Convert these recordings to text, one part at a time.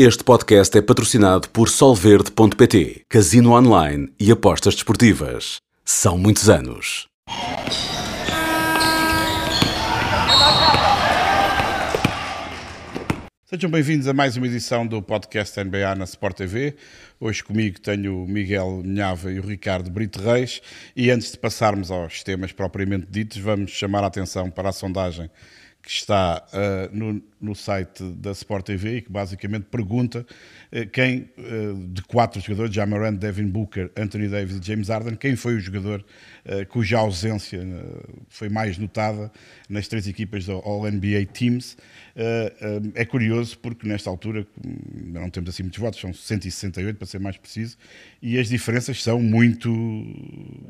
Este podcast é patrocinado por Solverde.pt, Casino Online e Apostas Desportivas. São muitos anos. Sejam bem-vindos a mais uma edição do podcast NBA na Sport TV. Hoje comigo tenho o Miguel Minhava e o Ricardo Brito Reis. E antes de passarmos aos temas propriamente ditos, vamos chamar a atenção para a sondagem que está uh, no, no, site da Sport TV e que basicamente pergunta uh, quem, uh, de quatro jogadores, Jamarant, Devin Booker, Anthony Davis e James Harden, quem foi o jogador cuja ausência foi mais notada nas três equipas do All-NBA Teams. é curioso porque nesta altura não temos assim muitos votos, são 168 para ser mais preciso, e as diferenças são muito...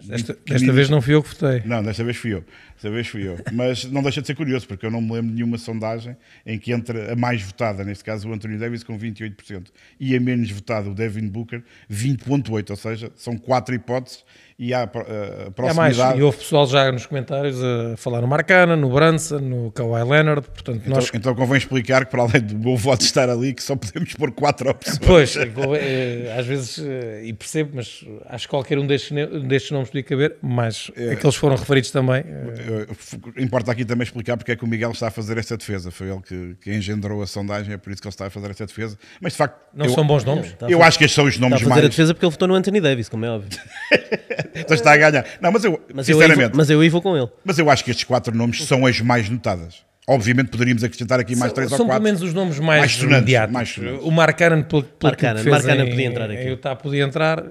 Desta, desta vez não fui eu que votei. Não, desta vez fui eu. Desta vez fui eu. Mas não deixa de ser curioso, porque eu não me lembro de nenhuma sondagem em que entra a mais votada, neste caso o Anthony Davis com 28%, e a menos votada o Devin Booker 20.8%, ou seja, são quatro hipóteses e há a proximidade... É mais, e houve pessoal já nos comentários a falar no Marcana, no Branson, no Kawhi Leonard, portanto então, nós... Então convém explicar que para além do meu voto estar ali, que só podemos pôr quatro opções. Pois, é, às vezes, eh, e percebo, mas acho que qualquer um destes, destes nomes podia caber, mas é, aqueles foram referidos também... Eh, importa aqui também explicar porque é que o Miguel está a fazer esta defesa, foi ele que, que engendrou a sondagem, é por isso que ele está a fazer esta defesa, mas de facto... Não eu, são bons nomes? Eu, acho que estes são os nomes mais... Está a fazer mais... a defesa porque ele votou no Anthony Davis, como é óbvio. então está a ganhar. Não, mas eu, mas sinceramente. Eu vou, mas eu aí vou com ele. Mas eu acho que estes quatro nomes são as mais notadas. Obviamente poderíamos acrescentar aqui mais três são ou quatro. São pelo menos os nomes mais, mais sonantes, imediatos. Mais sonantes. O Marcaran, pelo, pelo Marcaran, que Marcaran podia entrar aqui. Utah podia entrar.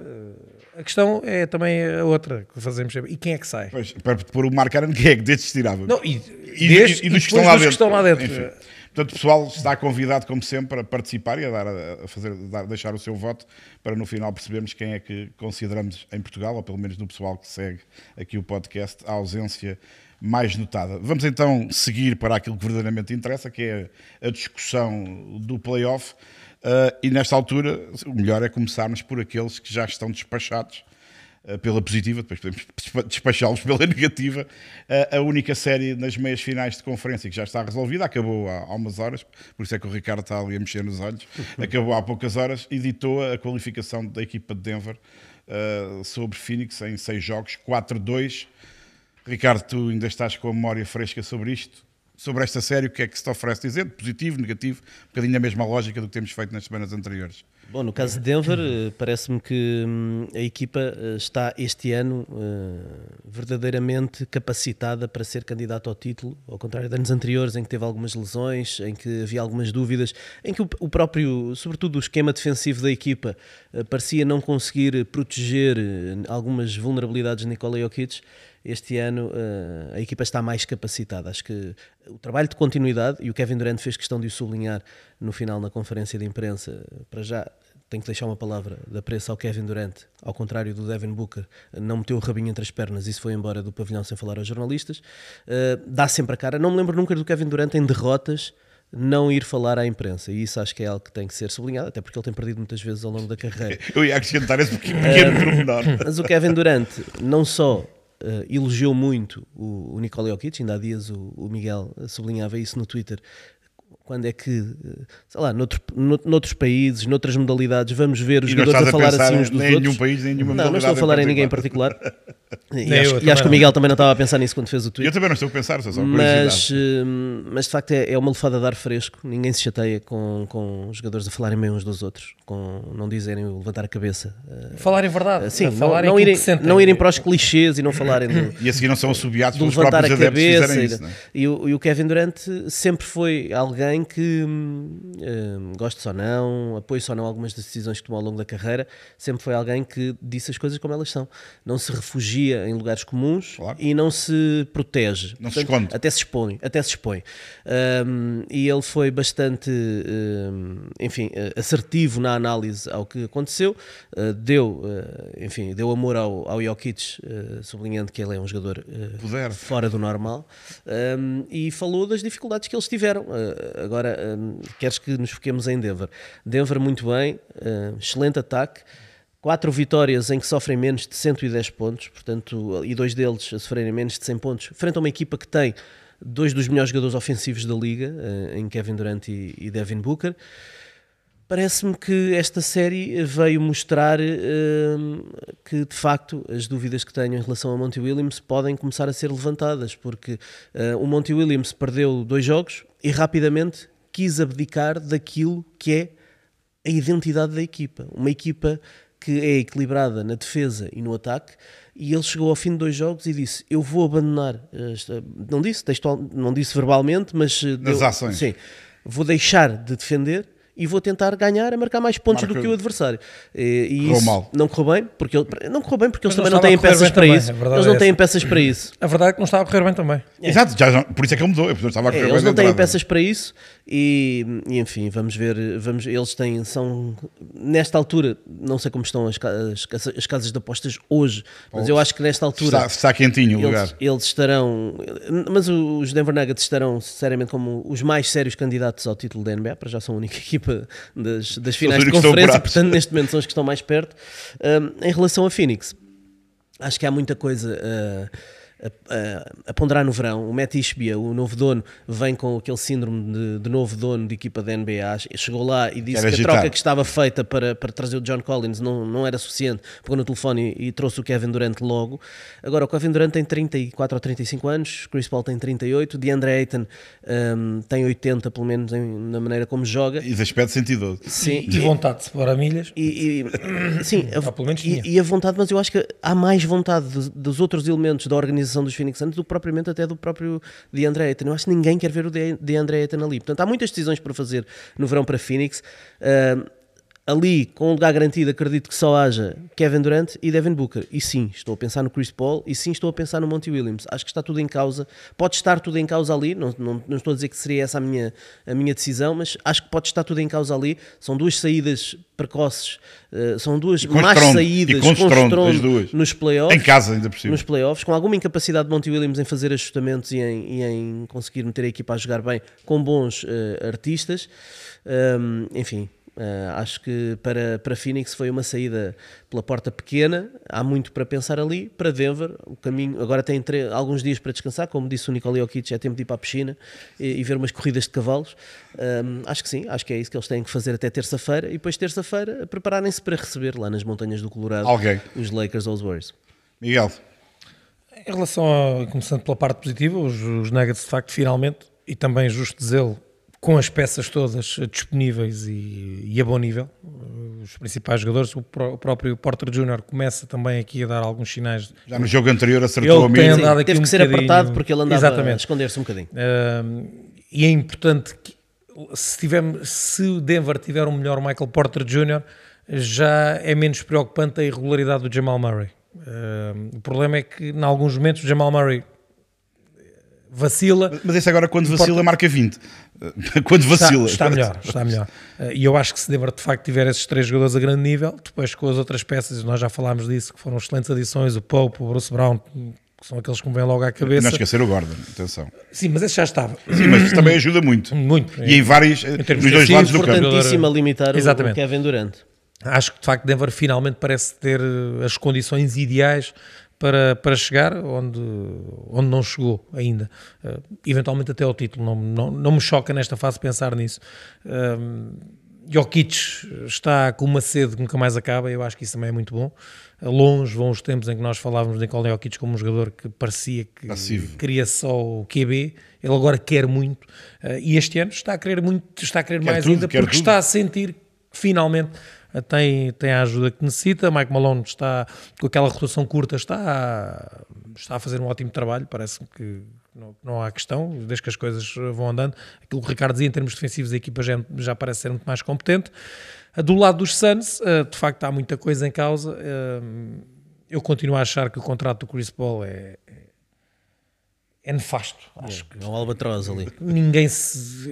A questão é também a outra que fazemos sempre. E quem é que sai? Pois, para pôr o Marcaran, quem é que destes tirava? Não, e, e, destes, e, dos, que estão, lá dentro. Que estão lá dentro. Enfim. Portanto, o pessoal está convidado, como sempre, a participar e a, dar, a fazer, a dar, deixar o seu voto para no final percebermos quem é que consideramos em Portugal, ou pelo menos do pessoal que segue aqui o podcast, a ausência mais notada. Vamos então seguir para aquilo que verdadeiramente interessa, que é a discussão do playoff. Uh, e nesta altura, o melhor é começarmos por aqueles que já estão despachados pela positiva, depois podemos despachá-los pela negativa. Eh, a única série nas meias finais de conferência que já está resolvida, acabou há, umas horas, por isso é que o Ricardo está ali a mexer nos olhos, acabou há poucas horas, e ditou a qualificação da equipa de Denver uh, sobre Phoenix em seis jogos, 4-2. Ricardo, tu ainda estás com a memória fresca sobre isto? Sobre esta série, o que é que se te oferece dizer? Positivo, negativo? Um bocadinho a mesma lógica do que temos feito nas semanas anteriores. Bom, no caso de Denver, eh, parece-me que hum, a equipa eh, está este ano eh, verdadeiramente capacitada para ser candidato ao título, ao contrário de anos anteriores em que teve algumas lesões, em que havia algumas dúvidas, em que o próprio, sobretudo o esquema defensivo da equipa, parecia não conseguir proteger algumas vulnerabilidades de Nikola Jokic este ano uh, a equipa está mais capacitada. Acho que o trabalho de continuidade, e o Kevin Durant fez questão de o sublinhar no final na conferência de imprensa, para já tenho que deixar uma palavra da pressa ao Kevin Durant, ao contrário do Devin Booker, não meteu o rabinho entre as pernas e se foi embora do pavilhão sem falar aos jornalistas. Uh, dá sempre a cara. Não me lembro nunca do Kevin Durant em derrotas não ir falar à imprensa. E isso acho que é algo que tem que ser sublinhado, até porque ele tem perdido muitas vezes ao longo da carreira. Eu ia acrescentar esse pequeno uh, pormenor. Mas o Kevin Durant não só uh, elogiou muito o, o Nikola Jokic, ainda há dias o, o Miguel sublinhava isso no Twitter, quando é que, eh, sei lá, noutro, noutros países, noutras modalidades, vamos ver os jogadores a falar assim uns dos nem outros. Em nenhum país, nem nenhuma não, não estou a falar em, ninguém em particular. E, acho, e acho, que o Miguel também não estava a pensar nisso quando fez o tweet. Eu também não estou a pensar, só mas, eh, mas de facto é, é uma lefada de ar fresco. Ninguém se chateia com, com os jogadores a falarem bem uns dos outros, com não dizerem levantar a cabeça. Falarem verdade. Sim, não, não, irem, não irem para os clichês e não falarem do, E a seguir não são assobiados pelos próprios adeptos que fizerem isso. É? E, o, e o Kevin Durant sempre foi alguém que hum, uh, gostes ou não, apoio ou não algumas decisões que tomou ao longo da carreira, sempre foi alguém que disse as coisas como elas são. Não se refugia em lugares comuns claro. e não se protege. Não Portanto, se esconde. Até se expõe. Até se expõe. Um, e ele foi bastante, um, enfim, assertivo na análise ao que aconteceu. Uh, deu, uh, enfim, deu amor ao, ao Jokic, uh, sublinhando que ele é um jogador fora do normal. Um, e falou das dificuldades que eles tiveram. Agora, queres que nos foquemos em Denver. Denver muito bem, uh, excelente ataque, quatro vitórias em que sofrem menos de 110 pontos, portanto, e dois deles a sofrerem menos de 100 pontos, frente a uma equipa que tem dois dos melhores jogadores ofensivos da liga, uh, em Kevin Durant e Devin Booker. Parece-me que esta série veio mostrar hum, que, de facto, as dúvidas que tenho em relação a Monty Williams podem começar a ser levantadas, porque uh, o Monty Williams perdeu dois jogos e rapidamente quis abdicar daquilo que é a identidade da equipa. Uma equipa que é equilibrada na defesa e no ataque, e ele chegou ao fim de dois jogos e disse: Eu vou abandonar. Esta, não disse textual, não disse verbalmente, mas. Nas deu, ações. Sim, vou deixar de defender e vou tentar ganhar a marcar mais pontos Marca- do que o adversário. E, e Correu isso mal. não correu bem, porque ele, não correu bem porque eles também não têm correr peças para isso. Eles é não têm peças para isso. A verdade é que não estava a correr bem também. Exato, já, por isso é que ele mudou. Eu estava a É, eles não têm peças para isso e, e, enfim, vamos ver, vamos, eles têm, são, nesta altura, não sei como estão as, as, as casas de apostas hoje, mas eu acho que nesta altura Está, está quentinho o lugar. eles, eles estarão, mas os Denver Nuggets estarão sinceramente como os mais sérios candidatos ao título da NBA, para já são a única equipa das, das finais de conferência, portanto neste momento são os que estão mais perto. Um, em relação a Phoenix, acho que há muita coisa uh, a, a- a ponderar no verão. O Matt Ishbia, o novo dono, vem com aquele síndrome de, de novo dono de equipa da NBA. Chegou lá e disse que a troca que estava feita para, para trazer o John Collins não, não era suficiente. Pegou no telefone e, e trouxe o Kevin Durant logo. Agora, o Kevin Durant tem 34 ou 35 anos, Chris Paul tem 38, DeAndre Ayton um, tem 80, pelo menos, em- na maneira como joga. E esse aspecto sentidoso. Sim, E vontade de separar milhas. e, e- sim, a, pelo menos e, e a vontade, mas eu acho que há mais vontade dos, dos outros elementos da organização dos Phoenix Suns do que propriamente até do próprio DeAndre Ayton. Eu acho que ninguém quer ver o De- DeAndre Ayton ali. Portanto, há muitas decisões para fazer no verão para Phoenix. Ah, ali, com um lugar garantido, acredito que só haja Kevin Durant e Devin Booker. E sim, estou a pensar no Chris Paul e sim, estou a pensar no Monty Williams. Acho que está tudo em causa. Pode estar tudo em causa ali. Não, não, não estou a dizer que seria essa a minha, a minha decisão, mas acho que pode estar tudo em causa ali. São duas saídas precoces, eh, são duas más saídas com duas. nos playoffs Em casa, ainda por cima. nos playoffs, com alguma incapacidade de Monty Williams em fazer ajustamentos e em, e em conseguir meter a equipa a jogar bem com bons eh, artistas. Um, enfim, eh, acho que para, para Phoenix foi uma saída pela porta pequena. Há muito para pensar ali. Para Denver, o caminho agora tem alguns dias para descansar. Como disse o Nikola Jokic, é tempo de ir para a piscina e, e ver umas corridas de cavalos. Um, acho que sim, acho que é isso que eles têm que fazer até terça-feira. E depois, terça-feira, prepararem-se para receber lá nas montanhas do Colorado Alguém. os Lakers ou os Warriors. Miguel, Em relação a, começando pela parte positiva, os, os Nuggets de facto finalmente, e também é justo dizê-lo, com as peças todas disponíveis e, e a bom nível, os principais jogadores, o, pró- o próprio Porter Jr. começa também aqui a dar alguns sinais. já no jogo anterior acertou Ele a Sim, aqui teve um que ser bocadinho- apertado porque ele andava a Exatamente. esconder-se um bocadinho. Um, e é importante que se, tivermos, se o Denver tiver um melhor Michael Porter Jr., já é menos preocupante a irregularidade do Jamal Murray. Um, o problema é que, em alguns momentos, o Jamal Murray vacila. Mas esse agora, quando vacila, marca 20. Quando Está, vacila. está melhor, está melhor. Uh, E eu acho que se Denver de facto tiver esses três jogadores a grande nível, depois com as outras peças, nós já falámos disso, que foram excelentes adições, o Pope, o Bruce Brown, que são aqueles que me vêm logo à Não cabeça. esquecer o Gordon, atenção. Sim, mas esse já estava. Sim, mas isso também ajuda muito. Muito. E em vários, termos nos dois lados do campo. Importantíssimo a limitar o- Exatamente. o Kevin Durant. Acho que de facto Denver finalmente parece ter eh, as condições ideais para, para chegar onde, onde não chegou ainda. Eh, eventualmente até ao título. Não, não, não me choca nesta fase pensar nisso. Um, Jokic está com uma sede que nunca mais acaba, eu acho que isso também é muito bom. Eh, Longe vão os tempos em que nós falávamos de Nikola Jokic como um jogador que parecia que Passivo. queria só o QB, ele agora quer muito, eh, e este ano está a querer muito, está a querer Quer mais tudo, ainda, porque tudo. está a sentir que finalmente tem, tem a ajuda que necessita. Mike Malone está com aquela rotação curta, está está a fazer um ótimo trabalho. Parece que não, não há questão, desde que as coisas eh, vão andando. Aquilo que o Ricardo dizia em termos defensivos, a equipa já, já parece ser muito mais competente. Eh, Do lado dos Suns, eh, de facto, há muita coisa em causa. Eh, Eu continuo a achar que o contrato do Chris Paul é, é- é nefasto. Acho que É um albatroz ali. ninguém se.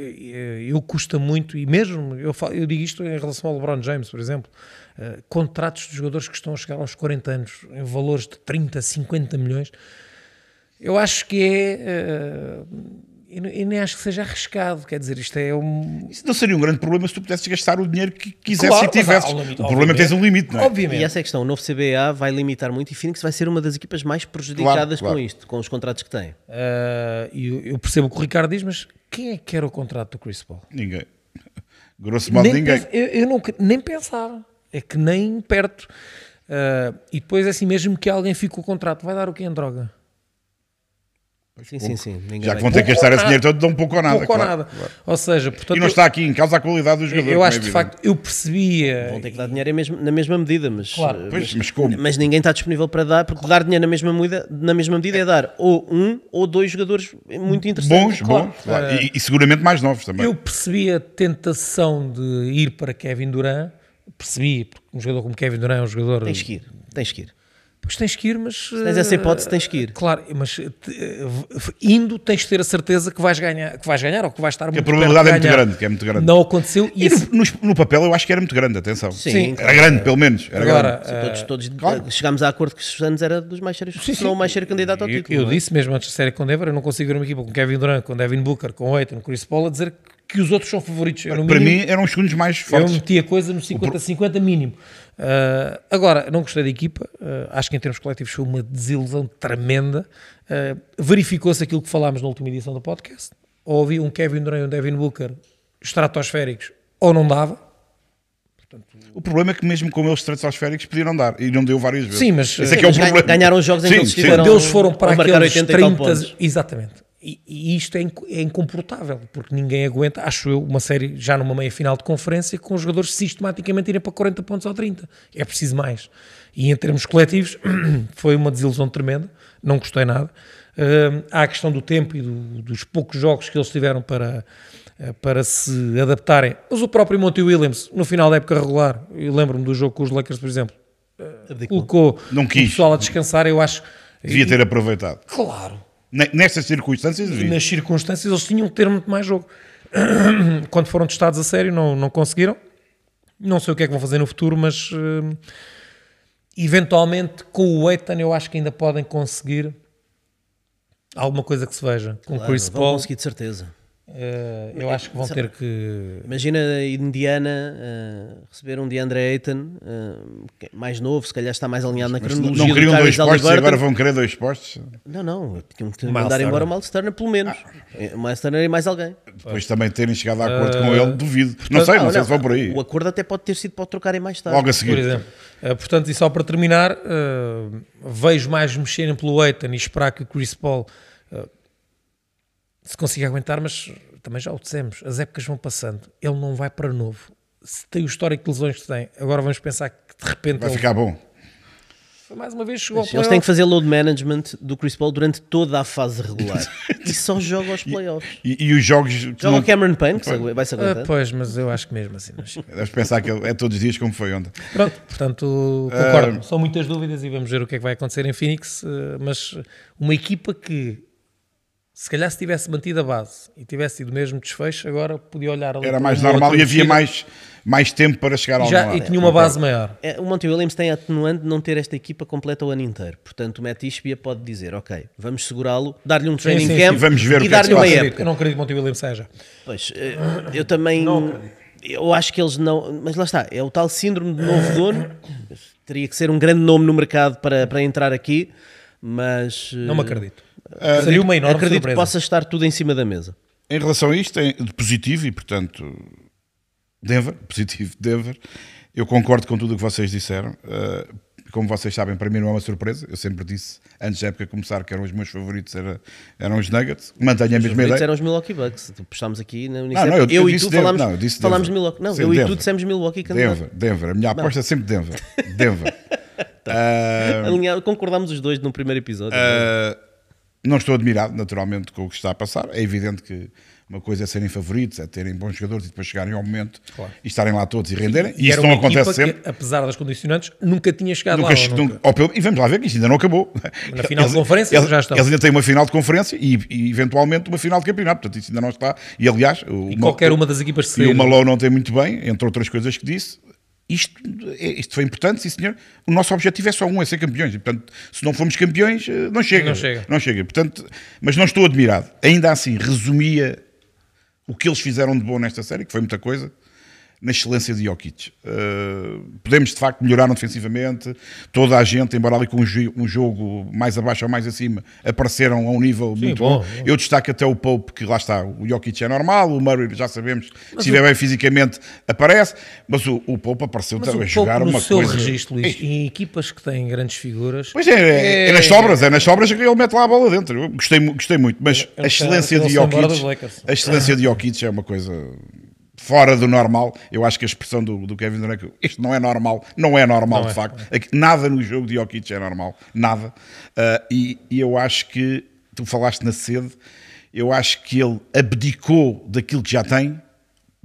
Eu custa muito, e mesmo eu, falo- eu digo isto em relação ao LeBron James, por exemplo, eh, contratos de jogadores que estão a chegar aos 40 anos em valores de 30, 50 milhões. Eu acho que é. eh, eu nem acho que seja arriscado, quer dizer, isto é um. Isso não seria um grande problema se tu pudesses gastar o dinheiro que quisesse Claro, e tivesses. limite, o problema é que tens um limite, não é? Obviamente. E essa é a questão. O novo CBA vai limitar muito e Phoenix vai ser uma das equipas mais prejudicadas claro. com isto, com os contratos que tem. E eu, eu percebo o que o Ricardo diz, mas quem é que quer o contrato do Chris Paul? Ninguém. grosso modo, nem, ninguém. pens- eu, eu não, nem pensava. É que nem perto. Ah, e depois, assim mesmo que alguém fique com o contrato, vai dar o quê em droga? Sim, sim, sim. Já que vão ter que gastar ou esse dinheiro todo, dão pouco ou nada. Pouco ou claro. nada. Ou seja, portanto, E não está aqui em causa a qualidade do jogador. eu é acho que de facto eu percebia. Vão ter que dar dinheiro na mesma medida, mas, Claro. eh, Pois, mas como? mas ninguém está disponível para dar, porque dar dinheiro na mesma medida, na mesma medida é dar ou um ou dois jogadores muito interessantes. Bons, Claro. bons. claro. E, e seguramente mais novos também. Eu percebi a tentação de ir para Kevin Durant, percebi, porque um jogador como Kevin Durant é um jogador. Tens que ir, tens que ir. Pois tens que ir, mas. tens essa hipótese, tens que ir. Claro, mas eh, eh, indo tens de ter a certeza que vais ganhar, que vais ganhar ou que vais estar Que a muito probabilidade é muito grande, que é muito grande. Não aconteceu e, E esse- no, no- papel eu acho que era muito grande, atenção. Sim, Era grande, pelo menos. Era Agora, grande. Sim, todos, todos claro. eh, chegámos a acordo que os Santos era dos mais sérios, se não o mais sério candidato ao eu, título. eu não é? disse mesmo antes da série com Denver, eu não consigo ver uma equipa com Kevin Durant, com Devin Booker, com Aiton, com Chris Paul a dizer que os outros são favoritos. Eu, Para mínimo, mim eram os segundos mais eu fortes. meti a coisa no 50-50 mínimo. Uh, agora, não gostei da equipa, uh, acho que em termos coletivos foi uma desilusão tremenda. Uh, Verificou-se aquilo que falámos na última edição do podcast. Ou havia um Kevin Durant e um Devin Booker estratosféricos, ou não dava. O problema é que mesmo com eles estratosféricos podiam dar. E não deu várias vezes. Sim, mas, Esse é que é mas problema. ganharam os jogos em que Sim, eles sim. eles foram para aqueles 80 e tal 30. pontos. Exatamente. E, e isto é, inc- é incomportável, porque ninguém aguenta, acho eu, uma série já numa meia final de conferência com os jogadores sistematicamente irem para 40 pontos ou 30. É preciso mais. E em termos coletivos, foi uma desilusão tremenda, não gostei nada. Hum, há a questão do tempo e do- dos poucos jogos que eles tiveram para, eh, para se adaptarem. Mas o próprio Monty Williams, no final da época regular, eu lembro-me do jogo com os Lakers, por exemplo, Abdicou. colocou Não o quis. pessoal a descansar, eu acho. Devia ter aproveitado. Claro. Ne- Nestas circunstâncias, devia. nas circunstâncias eles tinham que ter muito mais jogo. Quando foram testados a sério, não, não conseguiram. Não sei o que é que vão fazer no futuro, mas hum, eventualmente com o Eitan eu acho que ainda podem conseguir alguma coisa que se veja. Com o Claro, Chris vão Paul, conseguir de certeza. Eh, eu acho que vão ter que. Imagina a Indiana eh, receber um DeAndre Ayton é mais novo, se calhar está mais alinhado na cronologia não do queriam dois postos e agora vão querer dois postos. Não, não, tinham que mandar embora Turner. o Miles Turner pelo menos. O Miles Turner e mais alguém. Depois também terem chegado a acordo com ele, duvido. Não sei, não, sei se vão por aí. O acordo até pode ter sido para trocarem mais tarde. Logo a Por seguir. exemplo. Portanto, e só para terminar, vejo mais mexerem pelo Eitan e esperar que o Chris Paul se consiga aguentar, mas também já o dissemos, as épocas vão passando, ele não vai para novo. Se tem o histórico de lesões que tem, agora vamos pensar que de repente Vai ele, ficar bom. mais uma vez chegou ao Eles têm que fazer load management do Chris Paul durante toda a fase regular. e só joga aos playoffs. E, e os jogos. Joga não- o Cameron Payne, que se agu- vai-se Ah, aguentar. pois, mas eu acho que mesmo assim. Mas... Deves pensar que é todos os dias como foi ontem. Pronto, portanto, concordo. São muitas dúvidas e vamos ver o que é que vai acontecer em Phoenix. eh, Mas uma equipa que, se calhar, se tivesse mantido a base e tivesse tido o mesmo desfecho, agora podia olhar ali Era mais normal e havia mais, mais tempo para chegar ao e, já, e tinha uma base maior. É, o Monty Williams tem a atenuante de não ter esta equipa completa o ano inteiro. Portanto, o Matt Ishbia pode dizer, ok, vamos segurá-lo, dar-lhe um training sim, camp sim. Vamos ver o e é dar-lhe uma época. Eu não acredito que Monty Williams seja. Pois, eh, eu também. Eu acho que eles não. Mas lá está, é o tal síndrome de novo dono. Teria que ser um grande nome no mercado para, para entrar aqui, mas. Não me eh, acredito. Seria uma enorme Acredito surpresa. que possa estar tudo em cima da mesa. Em relação a isto, é de positivo e, portanto, Denver, positivo Denver. Eu concordo com tudo o que vocês disseram. Uh, como vocês sabem, para mim não é uma surpresa. Eu sempre disse, antes da época começar, que eram os meus favoritos, era, eram os Nuggets. Mantenho a mesma ideia. eram os Milwaukee Bucks. Tu Postámos aqui na Não, Unicef. não, eu, eu, eu e disse tu Denver. falámos, Não, eu disse falámos. Milwaukee. Não, Sim, eu e Denver. tu dissemos Milwaukee candidato. Denver, Denver. A minha aposta é sempre Denver. Denver. Uh, Alinhado, concordámos os dois no primeiro episódio. Uh, não estou admirado, naturalmente, com o que está a passar. É evidente que uma coisa é serem favoritos, é terem bons jogadores e depois chegarem ao momento e estarem lá todos e renderem. E, isso era não acontece sempre. Que, apesar das condicionantes, nunca tinha chegado Nunca, lá. nunca. ou pelo- e vamos lá ver que isto ainda não acabou. Na final de Eles- conferência eles, já estão. Eles ainda têm uma final de conferência e, e, eventualmente uma final de campeonato. Portanto, isso ainda não está. E aliás, o, E qualquer uma das equipas e o Malou não tem muito bem, entre outras coisas que disse. Isto, é- isto foi importante, sim senhor. O nosso objetivo é só um, é ser campeões. E, portanto, se não formos campeões, eh, não chega. Não chega. Não chega. Portanto, mas não estou admirado. Ainda assim, resumia o que eles fizeram de bom nesta série, que foi muita coisa. Na excelência de Jokic. Uh, podemos de facto melhorar defensivamente. Toda a gente, embora ali com um, um, jogo mais abaixo ou mais acima, apareceram a um nível Sim, muito bom, bom. Eu destaco até o Pope, que lá está, o Jokic é normal, o Murray já sabemos, mas se estiver bem fisicamente, aparece, mas o, o Pope apareceu mas a jogar uma seu coisa. registro, Luís, em equipas que têm grandes figuras. Pois é, é, é, é nas sobras, é nas sobras que ele mete lá a bola dentro. Eu gostei, gostei muito, mas a excelência de Jokic, a excelência de Jokic é uma coisa fora do normal. Eu acho que a expressão do, do Kevin Durant, isto não é normal, não é normal não de é, facto. É. Nada no jogo de Jokic é normal, nada. Uh, e, e, eu acho que, tu falaste na sede, eu acho que ele abdicou daquilo que já tem,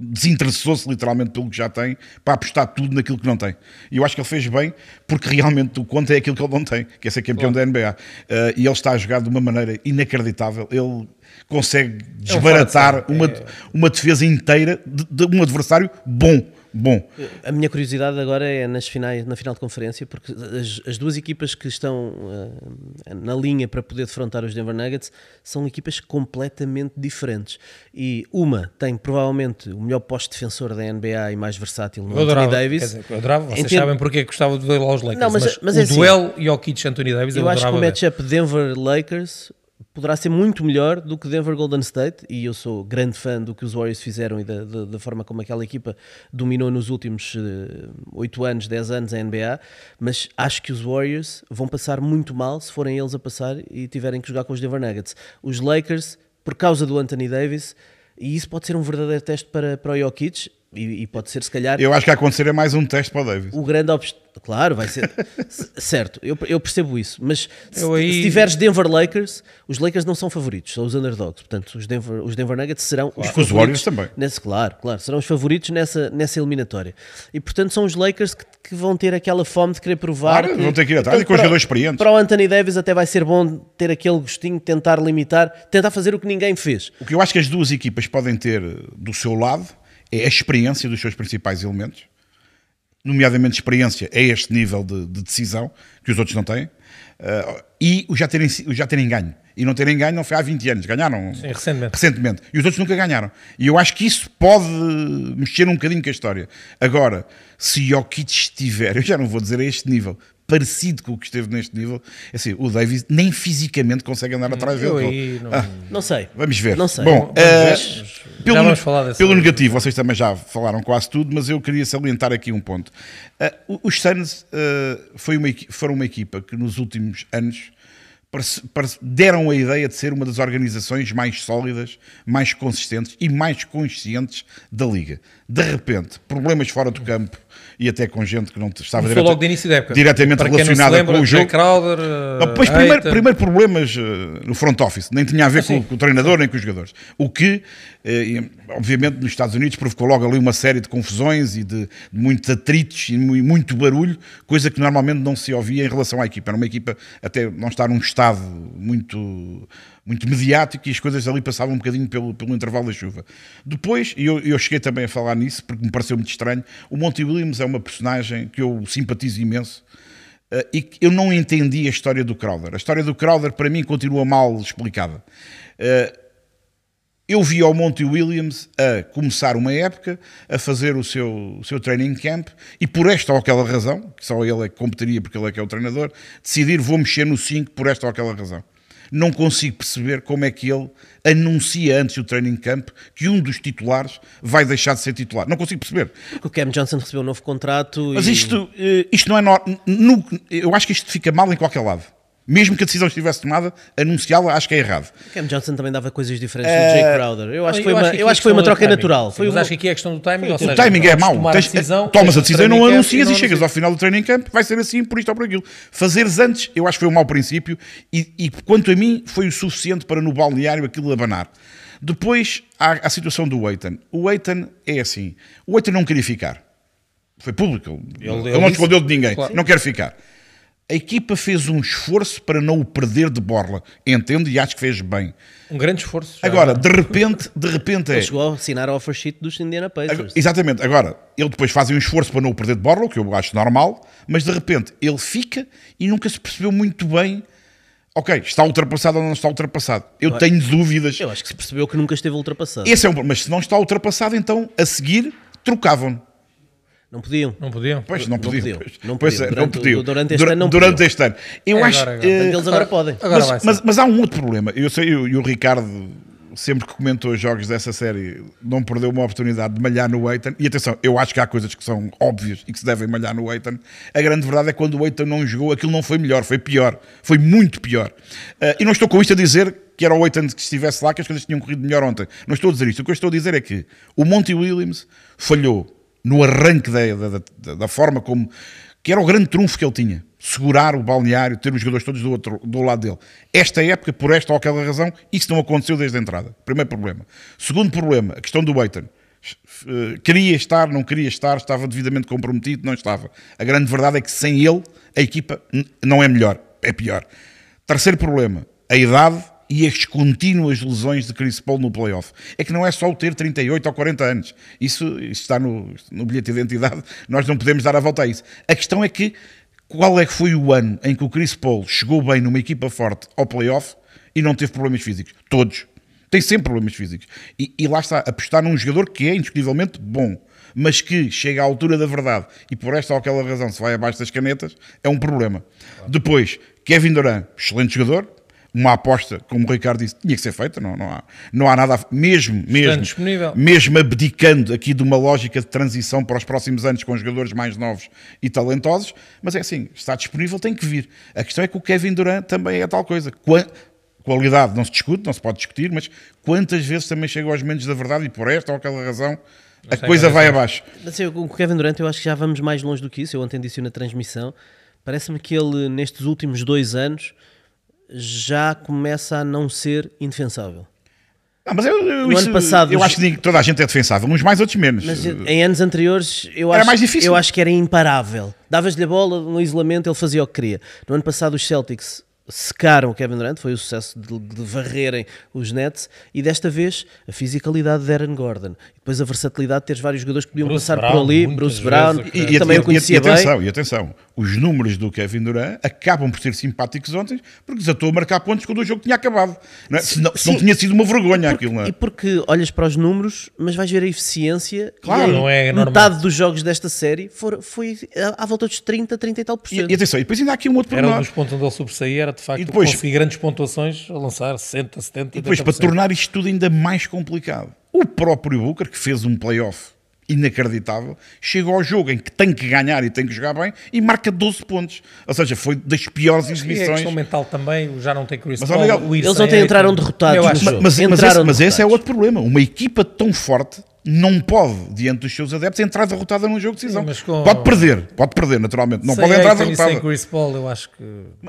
desinteressou-se literalmente pelo que já tem, para apostar tudo naquilo que não tem. E eu acho que ele fez bem, porque realmente o quanto é aquilo que ele não tem, que é ser campeão claro. da NBA. Uh, e ele está a jogar de uma maneira inacreditável. Ele consegue desbaratar é um uma, é... uma defesa inteira de, de um adversário bom bom. A minha curiosidade agora é nas finais, na final de conferência, porque as, as duas equipas que estão uh, na linha para poder defrontar os Denver Nuggets são equipas completamente diferentes. E uma tem provavelmente o melhor poste defensor da NBA e mais versátil no eu Anthony adorava, Davis. Dizer, eu adorava, vocês Entendo... sabem porque gostava de ver lá os Lakers. Não, mas, mas, mas o é assim, duelo Jokic-Anthony Davis eu, eu acho que o matchup Denver-Lakers poderá ser muito melhor do que Denver Golden State e eu sou grande fã do que os Warriors fizeram e da, da, da forma como aquela equipa dominou nos últimos uh, 8 anos, 10 anos a NBA, mas acho que os Warriors vão passar muito mal se forem eles a passar e tiverem que jogar com os Denver Nuggets. Os Lakers, por causa do Anthony Davis, e isso pode ser um verdadeiro teste para, para o Jokic, e, e, pode ser, se calhar. Eu acho que a acontecer é mais um teste para o Davis. O grande obstáculo. Claro, vai ser. certo, eu, eu, percebo isso. Mas se, aí... se, tiveres Denver Lakers, os Lakers não são favoritos, são os underdogs. Portanto, os Denver, os Denver Nuggets serão claro. os favoritos. Os Warriors também. Nesse, claro, claro, serão os favoritos nessa, nessa eliminatória. E portanto, são os Lakers que, que vão ter aquela fome de querer provar. Claro, que, vão ter que ir atrás e com jogadores experientes. Para o Anthony Davis, até vai ser bom ter aquele gostinho de tentar limitar, tentar fazer o que ninguém fez. O que eu acho que as duas equipas podem ter do seu lado é a experiência dos seus principais elementos, nomeadamente experiência a este nível de, de decisão, que os outros não têm, uh, e o já, terem, o já terem ganho. E não terem ganho não foi há 20 anos, ganharam Sim, recentemente. recentemente. E os outros nunca ganharam. E eu acho que isso pode mexer um bocadinho com a história. Agora, se Jokic estiver, eu já não vou dizer a este nível, parecido com o que esteve neste nível. É assim, o Davis nem fisicamente consegue andar atrás dele. Não... Ah, não sei. Vamos ver. Não sei. Bom, uh, pelo, vamos falar pelo negativo, vocês também já falaram quase tudo, mas eu queria salientar aqui um ponto. Uh, os Suns uh, uma, foram uma equipa que nos últimos anos deram a ideia de ser uma das organizações mais sólidas, mais consistentes e mais conscientes da Liga. De repente, problemas fora do campo e até com gente que não estava direta, logo de início da época. diretamente relacionada lembra, com o jogo. Crowder, uh, pois, primeiro, primeiro, problemas uh, no front office, nem tinha a ver com, com, o treinador nem com os jogadores. O que, uh, obviamente, nos Estados Unidos provocou logo ali uma série de confusões e de, de muitos atritos e muito barulho, coisa que normalmente não se ouvia em relação à equipa. Era uma equipa até não estar num estado muito muito mediático e as coisas ali passavam um bocadinho pelo, pelo intervalo da chuva. Depois, e eu, eu cheguei também a falar nisso porque me pareceu muito estranho, o Monty Williams é uma personagem que eu simpatizo imenso uh, e eu não entendi a história do Crowder. A história do Crowder para mim continua mal explicada. Uh, eu vi ao Monty Williams a começar uma época, a fazer o seu, o seu training camp e por esta ou aquela razão, que só ele é que competiria porque ele é que é o treinador, decidir vou mexer no 5 por esta ou aquela razão não consigo perceber como é que ele anuncia antes do training camp que um dos titulares vai deixar de ser titular. Não consigo perceber. Porque o Cam Johnson recebeu um novo contrato. Mas isto, eh, isto não é. No, eu acho que isto fica mal em qualquer lado mesmo que a decisão estivesse tomada, anunciá-la acho que é errado. Cam Johnson também dava coisas diferentes do Jake Crowder. Eu acho que foi uma, eu acho que foi uma troca natural. Foi mas acho que aqui é a questão do timing. Ou seja, o timing é mau. Tens, decisão, tomas a decisão e não anuncias e, chegas ao final do training camp, vai ser assim, por isto ou por aquilo. Fazeres antes, eu acho que foi um mau princípio e, e quanto a mim, foi o suficiente para no balneário aquilo abanar. Depois, há a situação do Eitan. O Eitan é assim. O Eitan não queria ficar. Foi público. Ele, ele, ele não escondeu de ninguém. Claro. Não quer ficar a equipa fez um esforço para não o perder de borla. Entendo e acho que fez bem. Um grande esforço. Já. Agora, de repente, de repente é... Ele chegou a assinar a offer sheet dos Indiana Pacers. Exatamente. Agora, ele depois faz um esforço para não o perder de borla, o que eu acho normal, mas de repente ele fica e nunca se percebeu muito bem ok, está ultrapassado ou não está ultrapassado. Eu, eu tenho dúvidas. Eu acho que se percebeu que nunca esteve ultrapassado. Esse é um, mas se não está ultrapassado, então a seguir trocavam Não podiam. Não podiam? Pois, não Não podiam. podiam. pois. Não Pois podiam. é, não Durante o- podiam. durante este Dura- ano não Durante podiam. este ano. Eu É, acho agora, agora. Portanto, eles agora podem. Agora mas, mas, mas há um outro problema. Eu sei, e o, Ricardo, sempre que comentou os jogos dessa série, não perdeu uma oportunidade de malhar no Eitan. E atenção, eu acho que há coisas que são óbvias e que se devem malhar no Eitan. A grande verdade é que quando o Eitan não jogou, aquilo não foi melhor, foi pior. Foi muito pior. Eh, e não estou com isto a dizer que era o Eitan que estivesse lá, que as coisas tinham corrido melhor ontem. Não estou a dizer isto. O que eu estou a dizer é que o Monty Williams falhou no arranque da, da, da- da forma como. que era o grande trunfo que ele tinha. Segurar o balneário, ter os jogadores todos do, outro, do lado dele. Esta época, por esta ou aquela razão, isso não aconteceu desde a entrada. Primeiro problema. Segundo problema, a questão do Eitan. Eh, Queria estar, não queria estar, estava devidamente comprometido, não estava. A grande verdade é que sem ele, a equipa não é melhor, é pior. Terceiro problema, a idade e as contínuas lesões de Chris Paul no playoff. É que não é só o ter 38 ou 40 anos. Isso, isso está no, no bilhete de identidade, nós não podemos dar a volta a isso. A questão é que qual é que foi o ano em que o Chris Paul chegou bem numa equipa forte ao playoff e não teve problemas físicos? Todos. Tem sempre problemas físicos. E, e lá está, apostar num jogador que é indiscutivelmente bom, mas que chega à altura da verdade e por esta ou aquela razão se vai abaixo das canetas, é um problema. Depois, Kevin Durant, excelente jogador, uma aposta, como o Ricardo disse, tinha que ser feita, não, não, há, não há nada, a- mesmo, mesmo, disponível. mesmo abdicando aqui de uma lógica de transição para os próximos anos com jogadores mais novos e talentosos, mas é assim, está disponível, tem que vir. A questão é que o Kevin Durant também é tal coisa. Qua- Qualidade não se discute, não se pode discutir, mas quantas vezes também chega aos momentos da verdade e por esta ou aquela razão a coisa vai razões. abaixo. Mas eu, com o Kevin Durant, eu acho que já vamos mais longe do que isso. Eu ontem disse na transmissão. Parece-me que ele, nestes últimos dois anos, já começa a não ser indefensável. Não, mas eu, eu, No isso- ano passado, eu os- acho que toda a gente é defensável, uns mais, outros menos. Mas em anos anteriores eu Era acho, mais difícil. eu acho que era imparável. Davas-lhe a bola no isolamento, ele fazia o que queria. No ano passado os Celtics secaram o Kevin Durant, foi o sucesso de, de varrerem os Nets, e desta vez a fisicalidade de Aaron Gordon. E depois a versatilidade de teres vários jogadores que podiam Bruce passar Brown, por ali, Bruce vezes, Brown, a- que também o conhecia e, bem. atenção, e atenção, os números do Kevin Durant acabam por ser simpáticos ontem porque desatou a marcar pontos quando o jogo tinha acabado. Não é? se, não, se não tinha sido uma vergonha aquilo, não é? E porque olhas para os números, mas vais ver a eficiência. Claro, e aí não é normal. metade dos jogos desta série for- foi à, à volta dos 30, 30 e tal por E, cento. e atenção, e depois ainda há aqui um outro Era um dos pontos onde ele sobressaía, era de facto E depois- conseguir grandes pontuações a lançar 60, 70, E depois, para 80%. tornar isto tudo ainda mais complicado, o próprio Booker, que fez um playoff inacreditável, chega ao jogo em que tem que ganhar e tem que jogar bem e marca 12 pontos. Ou seja, foi das piores E a exibições. questão mental também, já não tem Chris Mas, Paul, o eles ontem é- entraram derrotados. Mas, mas, Entraram esse, mas esse é outro problema. Uma equipa tão forte não pode, diante dos seus adeptos, entrar derrotada num jogo de decisão. Sim, mas com- Pode perder, pode perder, naturalmente. Não sem pode entrar derrotada. sem Chris Paul, eu acho que...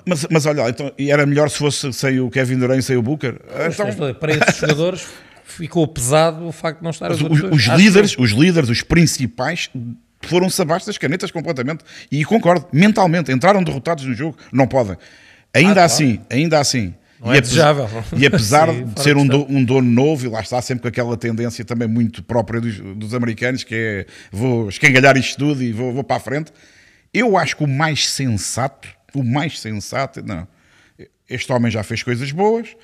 Mas, mas olha, então, era melhor se fosse sem o Kevin Durant e sem o Booker? Então, para esses jogadores ficou pesado o facto de não estar os os, líderes, os líderes, os principais, foram-se abaixo das canetas completamente. E concordo, mentalmente, entraram derrotados no jogo, não podem. Ainda claro. assim, ainda assim. Não é apes- desejável. E apesar Sim, de ser um, do- um dono novo, e lá está sempre com aquela tendência também muito própria dos, dos americanos, que é vou escangalhar isto tudo e vou, vou para a frente. Eu acho que o mais sensato, o mais sensato, não, este homem já fez coisas boas,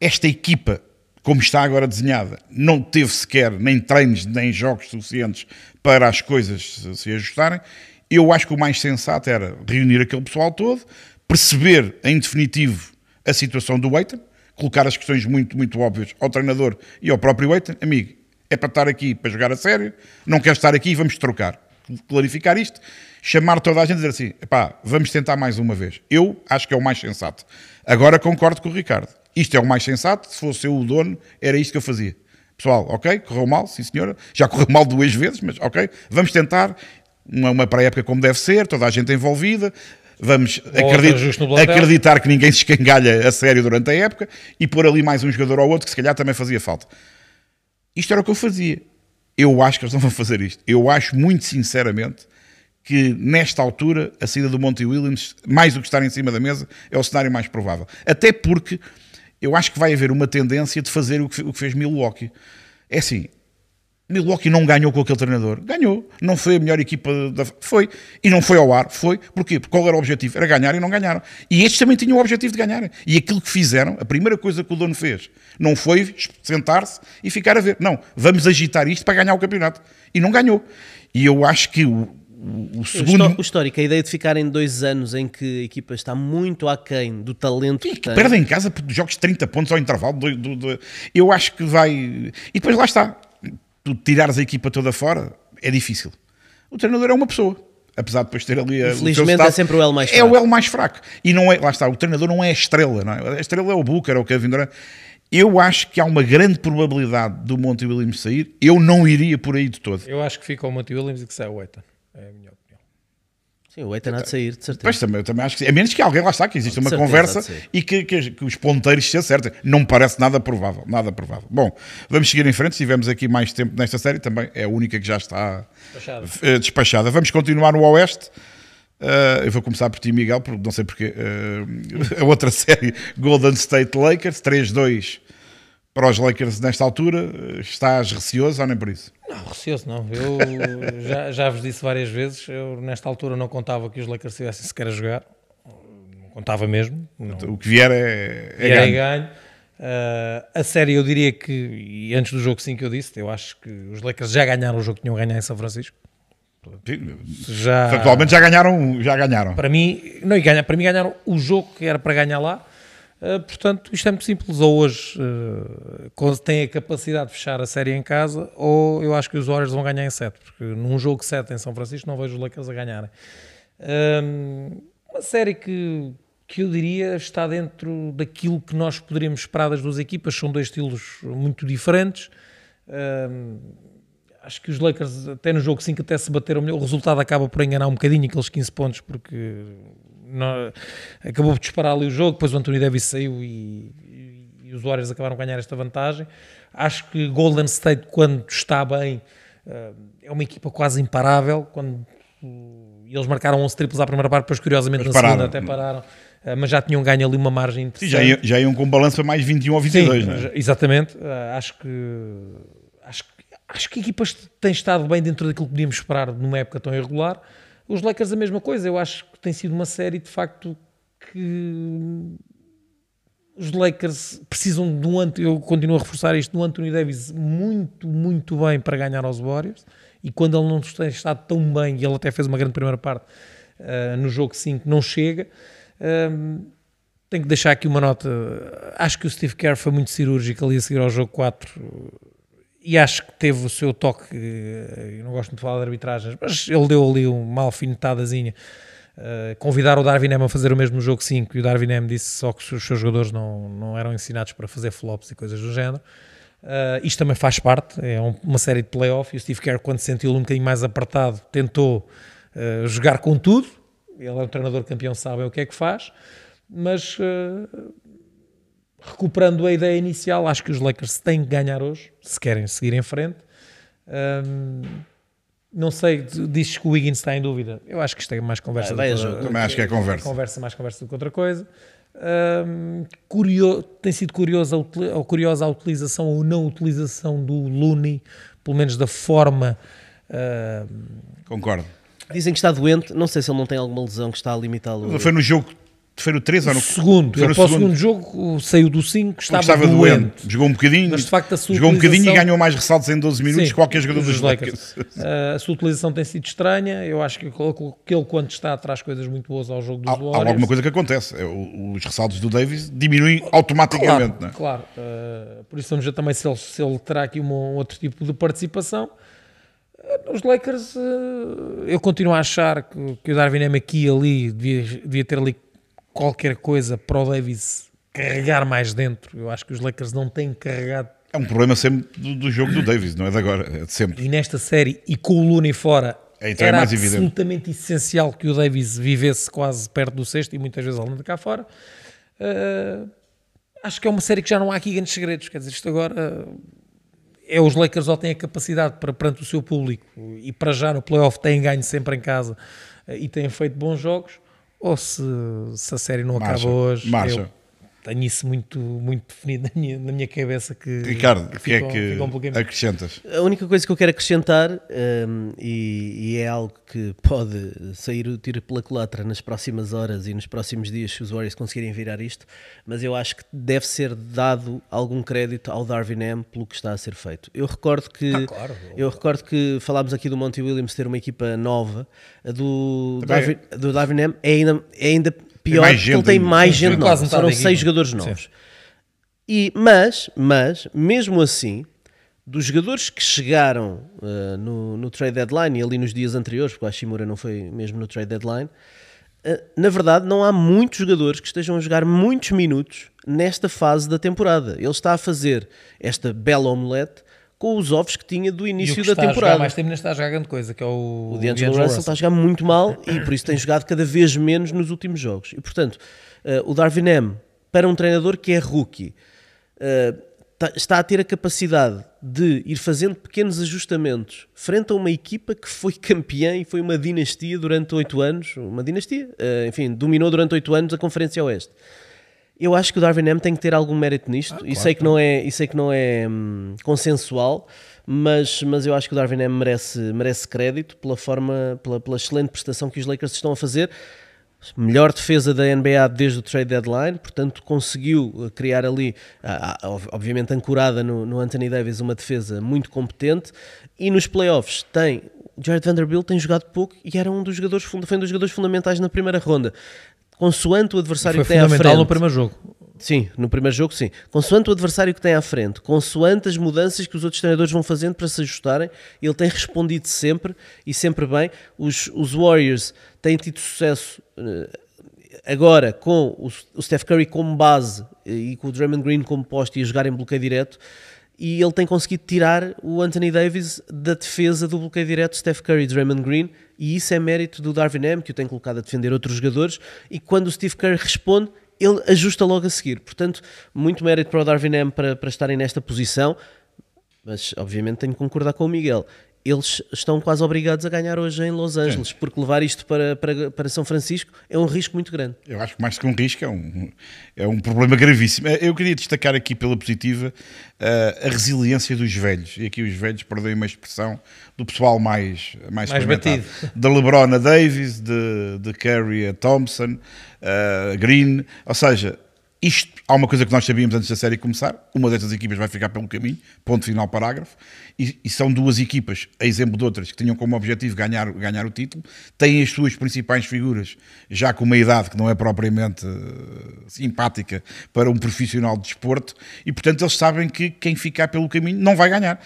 esta equipa, como está agora desenhada, não teve sequer nem treinos nem jogos suficientes para as coisas se, ajustarem. Eu acho que o mais sensato era reunir aquele pessoal todo, perceber em definitivo a situação do Eitan, colocar as questões muito, muito óbvias ao treinador e ao próprio Eitan. Amigo, é para estar aqui para jogar a sério, não quero estar aqui, vamos trocar. Clarificar isto, chamar toda a gente e dizer assim: pá, vamos tentar mais uma vez. Eu acho que é o mais sensato. Agora concordo com o Ricardo. Isto é o mais sensato. Se fosse eu o dono, era isto que eu fazia. Pessoal, ok, correu mal, sim senhora. Já correu mal duas vezes, mas ok, vamos tentar uma, uma pré-época como deve ser, toda a gente envolvida. Vamos outra acredi- justo no plantel. acreditar que ninguém se escangalha a sério durante a época e pôr ali mais um jogador ou outro que se calhar também fazia falta. Isto era o que eu fazia. Eu acho que eles não vão fazer isto. Eu acho muito sinceramente que nesta altura a saída do Monty Williams, mais do que estar em cima da mesa, é o cenário mais provável. Até porque eu acho que vai haver uma tendência de fazer o que, o que fez Milwaukee. É assim, Milwaukee não ganhou com aquele treinador. Ganhou. Não foi a melhor equipa da. Foi. E não foi ao ar. Foi. Porquê? Porque qual era o objetivo? Era ganhar e não ganharam. E estes também tinham o objetivo de ganharem. E aquilo que fizeram, a primeira coisa que o dono fez, não foi sentar-se e ficar a ver. Não. Vamos agitar isto para ganhar o campeonato. E não ganhou. E eu acho que o, o segundo. O histórico, a ideia de ficar em dois anos em que a equipa está muito aquém do talento E que que tem. perdem em casa por jogos de 30 pontos ao intervalo. do- do- do- eu acho que vai. E depois lá está. Tu tirares a equipa toda fora é difícil. O treinador é uma pessoa. Apesar de depois ter ali. a- staff, é sempre o elo mais É fraco. o elo mais fraco. E não é. Lá está. O treinador não é a estrela. Não é? A estrela é o Booker, é o Kevin Durant. Eu acho que há uma grande probabilidade do Monte Williams sair. Eu não iria por aí de todo. Eu acho que fica o Monty Williams e que sai o Eitan. É a minha opinião. Sim, o Eitan há de sair, de certeza. Pois também, eu também acho que sim. A menos que alguém lá está, que existe De uma certeza, conversa e que, que- que os ponteiros se acertem. Não me parece nada provável, nada provável. Bom, vamos seguir em frente. Se tivermos aqui mais tempo nesta série, também é a única que já está Despachada. eh, despachada. Vamos continuar no Oeste. Eh, eu vou começar por ti, Miguel, porque não sei porquê. Eh, a outra série, Golden State Lakers, 3-2 para os Lakers nesta altura. Eh, Estás receoso ou nem por isso? Não, receoso não. Eu já, já vos disse várias vezes, eu nesta altura não contava que os Lakers estivessem sequer a jogar. Não contava mesmo. Não, O que vier é, é era ganho. ganho. Ah, a série eu diria que, e antes do jogo 5 eu disse, eu acho que os Lakers já ganharam o jogo que tinham ganhar em São Francisco. Já, Factualmente já ganharam, já ganharam. para mim, não, e ganha, para mim ganharam o jogo que era para ganhar lá. Uh, portanto, isto é muito simples. Ou hoje uh, têm a capacidade de fechar a série em casa, ou eu acho que os Warriors vão ganhar em 7, porque num jogo 7 em São Francisco não vejo os Lakers a ganharem. Um, uma série que, que eu diria está dentro daquilo que nós poderíamos esperar das duas equipas, são dois estilos muito diferentes. Acho que os Lakers, até no jogo 5, até se bateram melhor. O resultado acaba por enganar um bocadinho aqueles 15 pontos, porque não- acabou por disparar ali o jogo. Depois o Anthony Davis saiu e, e- e os Warriors acabaram por ganhar esta vantagem. Acho que Golden State, quando está bem, eh, é uma equipa quase imparável. Quando e eles marcaram 11 triplos à primeira parte, depois curiosamente Mas na pararam. segunda até pararam. Eh, Mas já tinham ganho ali uma margem interessante. já, iam, já iam com balanço para mais 21 ou 22, Sim, não é? exatamente. Acho que acho, acho que a equipa tem estado bem dentro daquilo que podíamos esperar numa época tão irregular. Os Lakers a mesma coisa. Eu acho que tem sido uma série de facto que os Lakers precisam de um eu continuo a reforçar isto, de um Anthony Davis muito, muito bem para ganhar aos Warriors e quando ele não tem estado tão bem, e ele até fez uma grande primeira parte uh, no jogo 5, não chega um, tenho que deixar aqui uma nota. Acho que o Steve Kerr foi muito cirúrgico ali a seguir ao jogo 4 e acho que teve o seu toque. eh, Eu não gosto muito de falar de arbitragens, mas ele deu ali uma alfinetadazinha. Uh, convidar o Darwin Ham a fazer o mesmo jogo 5 e o Darwin Ham disse só que os seus jogadores não, não eram ensinados para fazer flops e coisas do género. Uh, isto também faz parte, é um- uma série de playoff e o Steve Kerr, quando se sentiu um bocadinho mais apertado, tentou uh, jogar com tudo. Ele é um treinador campeão, sabe o que é que faz, mas recuperando a ideia inicial, acho que os Lakers têm que ganhar hoje, se querem seguir em frente. Um, não sei, dizes que o Wiggins está em dúvida. Eu acho que isto é mais conversa. Vai do que-. Também acho que é conversa. conversa mais conversa do que outra coisa. Um, curio- tem sido curiosa, a curiosa a utilização ou não utilização do Looney, pelo menos da forma. uh, Concordo. Dizem que está doente, não sei se ele não tem alguma lesão que está a limitá-lo. Foi no jogo, foi no 3 ou no segundo, Foi ele no segundo. segundo jogo saiu do 5, estava, estava doente. doente. Jogou um bocadinho, Mas, de facto, a sua jogou um bocadinho e ganhou mais ressaltos em 12 minutos Sim, que qualquer jogador dos Lakers. Uh, a sua utilização tem sido estranha. Eu acho que ele, quando está, traz coisas muito boas ao jogo dos Há, há Warriors. alguma coisa que acontece. É, Os ressaltos do Davis diminuem automaticamente. Claro, é? claro. Uh, por isso vamos ver também se ele, se ele terá aqui um outro tipo de participação. Uh, Os Lakers, eu continuo a achar que, que o Darwin Ham aqui e ali devia, devia ter ali qualquer coisa para o Davis carregar mais dentro. Eu acho que os Lakers não têm carregado. É um problema sempre do, do jogo do Davis, não é de agora, é de sempre. E nesta série, e com o Looney fora, Então é era evidente. absolutamente essencial que o Davis vivesse quase perto do sexto e muitas vezes ele anda cá fora. Uh, acho que é uma série que já não há aqui grandes segredos. Quer dizer, isto agora é os Lakers ou têm a capacidade para perante o seu público e para já no playoff têm ganho sempre em casa uh, e têm feito bons jogos, ou se, se a série não Marcha, acaba hoje. marcha. Tenho isso muito, muito definido na minha, na minha cabeça que Ricardo, o que é ficam- que um pouquinho- acrescentas? A única coisa que eu quero acrescentar, hum, e, e é algo que pode sair o tiro pela culatra nas próximas horas e nos próximos dias, se os Warriors conseguirem virar isto, mas eu acho que deve ser dado algum crédito ao Darwin M pelo que está a ser feito. Eu recordo que, Ah, claro. eu recordo que falámos aqui do Monty Williams ter uma equipa nova, a do, Também- Darwin, do Darwin M é ainda, é ainda pior mais porque ele tem mais gente nova, Quase foram seis jogadores Sim. novos. E, mas, mas, mesmo assim, dos jogadores que chegaram uh, no, no trade deadline e ali nos dias anteriores, porque o Hashimura não foi mesmo no trade deadline, uh, na verdade não há muitos jogadores que estejam a jogar muitos minutos nesta fase da temporada. Ele está a fazer esta bela omelete com os ovos que tinha do início da está a jogar temporada. mais tempo nem está a jogar grande coisa, que é o, O D'Angelo Russell está a jogar muito mal e por isso tem jogado cada vez menos nos últimos jogos. E portanto, eh, o Darwin M, para um treinador que é rookie, tá- está a ter a capacidade de ir fazendo pequenos ajustamentos frente a uma equipa que foi campeã e foi uma dinastia durante oito anos. Uma dinastia, eh, enfim, dominou durante oito anos a Conferência Oeste. Eu acho que o Darwin M tem que ter algum mérito nisto e, sei que não é, e sei que não é hum, consensual, mas, mas eu acho que o Darwin M merece, merece crédito pela forma, pela, pela excelente prestação que os Lakers estão a fazer. Melhor defesa da NBA desde o trade deadline, portanto conseguiu uh, criar ali, ah, ah, ob- obviamente ancorada no, no Anthony Davis, uma defesa muito competente. E nos playoffs tem Jared Vanderbilt tem jogado pouco e era um dos jogadores, foi um dos jogadores fundamentais na primeira ronda. Consoante o adversário Foi que tem à fundamental frente. no primeiro jogo. Sim, no primeiro jogo sim. Consoante o adversário que tem à frente, consoante as mudanças que os outros treinadores vão fazendo para se ajustarem, ele tem respondido sempre e sempre bem. Os, os Warriors têm tido sucesso eh, agora com o, o Steph Curry como base eh, e com o Draymond Green como poste e a jogar em bloqueio direto. E ele tem conseguido tirar o Anthony Davis da defesa do bloqueio direto Steph Curry e Draymond Green, e isso é mérito do Darwin M, que o tem colocado a defender outros jogadores. E quando o Steve Curry responde, ele ajusta logo a seguir. Portanto, muito mérito para o Darwin M para, para estarem nesta posição, mas obviamente tenho que concordar com o Miguel. Eles estão quase obrigados a ganhar hoje em Los Angeles, porque levar isto para, para, para São Francisco é um risco muito grande. Eu acho que mais que um risco é um, é um problema gravíssimo. Eh, Eu queria destacar aqui pela positiva eh, a resiliência dos velhos. E aqui os velhos, perdoem uma expressão, do pessoal mais, mais, Mais batido. Da LeBron a Davis, de, de Curry a Thompson, a Green. Ou seja, isto, há uma coisa que nós sabíamos antes da série começar: uma destas equipas vai ficar pelo caminho, ponto final, parágrafo. E, e são duas equipas, a exemplo de outras, que tinham como objetivo ganhar, ganhar o título, têm as suas principais figuras, já com uma idade que não é propriamente eh, simpática para um profissional de desporto, e portanto eles sabem que quem ficar pelo caminho não vai ganhar.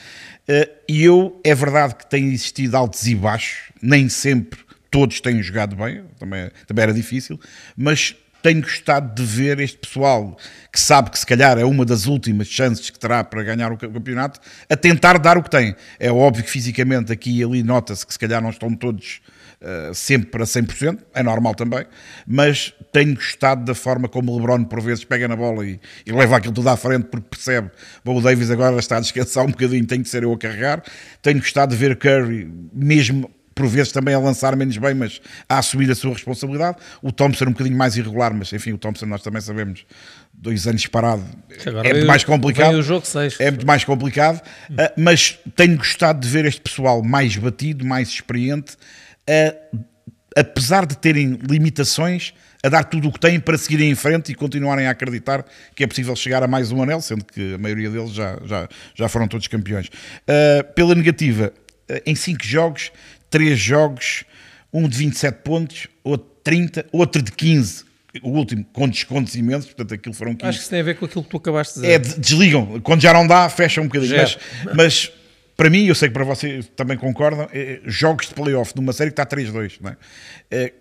Eh, e eu, é verdade que tem existido altos e baixos, nem sempre todos têm jogado bem, também, também era difícil, mas tenho gostado de ver este pessoal que sabe que se calhar é uma das últimas chances que terá para ganhar o ca- campeonato, a tentar dar o que tem. É óbvio que fisicamente aqui e ali nota-se que se calhar não estão todos uh, sempre a 100%, é normal também, mas tenho gostado da forma como o LeBron por vezes pega na bola e, e leva aquilo tudo à frente porque percebe, bom, o Davis agora está a descansar um bocadinho, tem que ser eu a carregar. Tenho gostado de ver Curry mesmo por vezes também a lançar menos bem, mas a assumir a sua responsabilidade. O Thompson um bocadinho mais irregular, mas enfim, o Thompson nós também sabemos, dois anos parado, Agora é muito mais complicado. o jogo seis. É muito mais complicado, uh, mas tenho gostado de ver este pessoal mais batido, mais experiente, uh, apesar de terem limitações, a dar tudo o que têm para seguirem em frente e continuarem a acreditar que é possível chegar a mais um anel, sendo que a maioria deles já, já, já foram todos campeões. Uh, pela negativa, uh, em 5 jogos, 3 jogos, um de 27 pontos, outro de 30, outro de 15, o último com descontos imensos, portanto aquilo foram 15. Acho que isso tem a ver com aquilo que tu acabaste de dizer. É, de- desligam. Quando já não dá, fecham um bocadinho. Mas, mas para mim, eu sei que para vocês também concordam, é, jogos de playoff numa série que está 3-2, não é? É,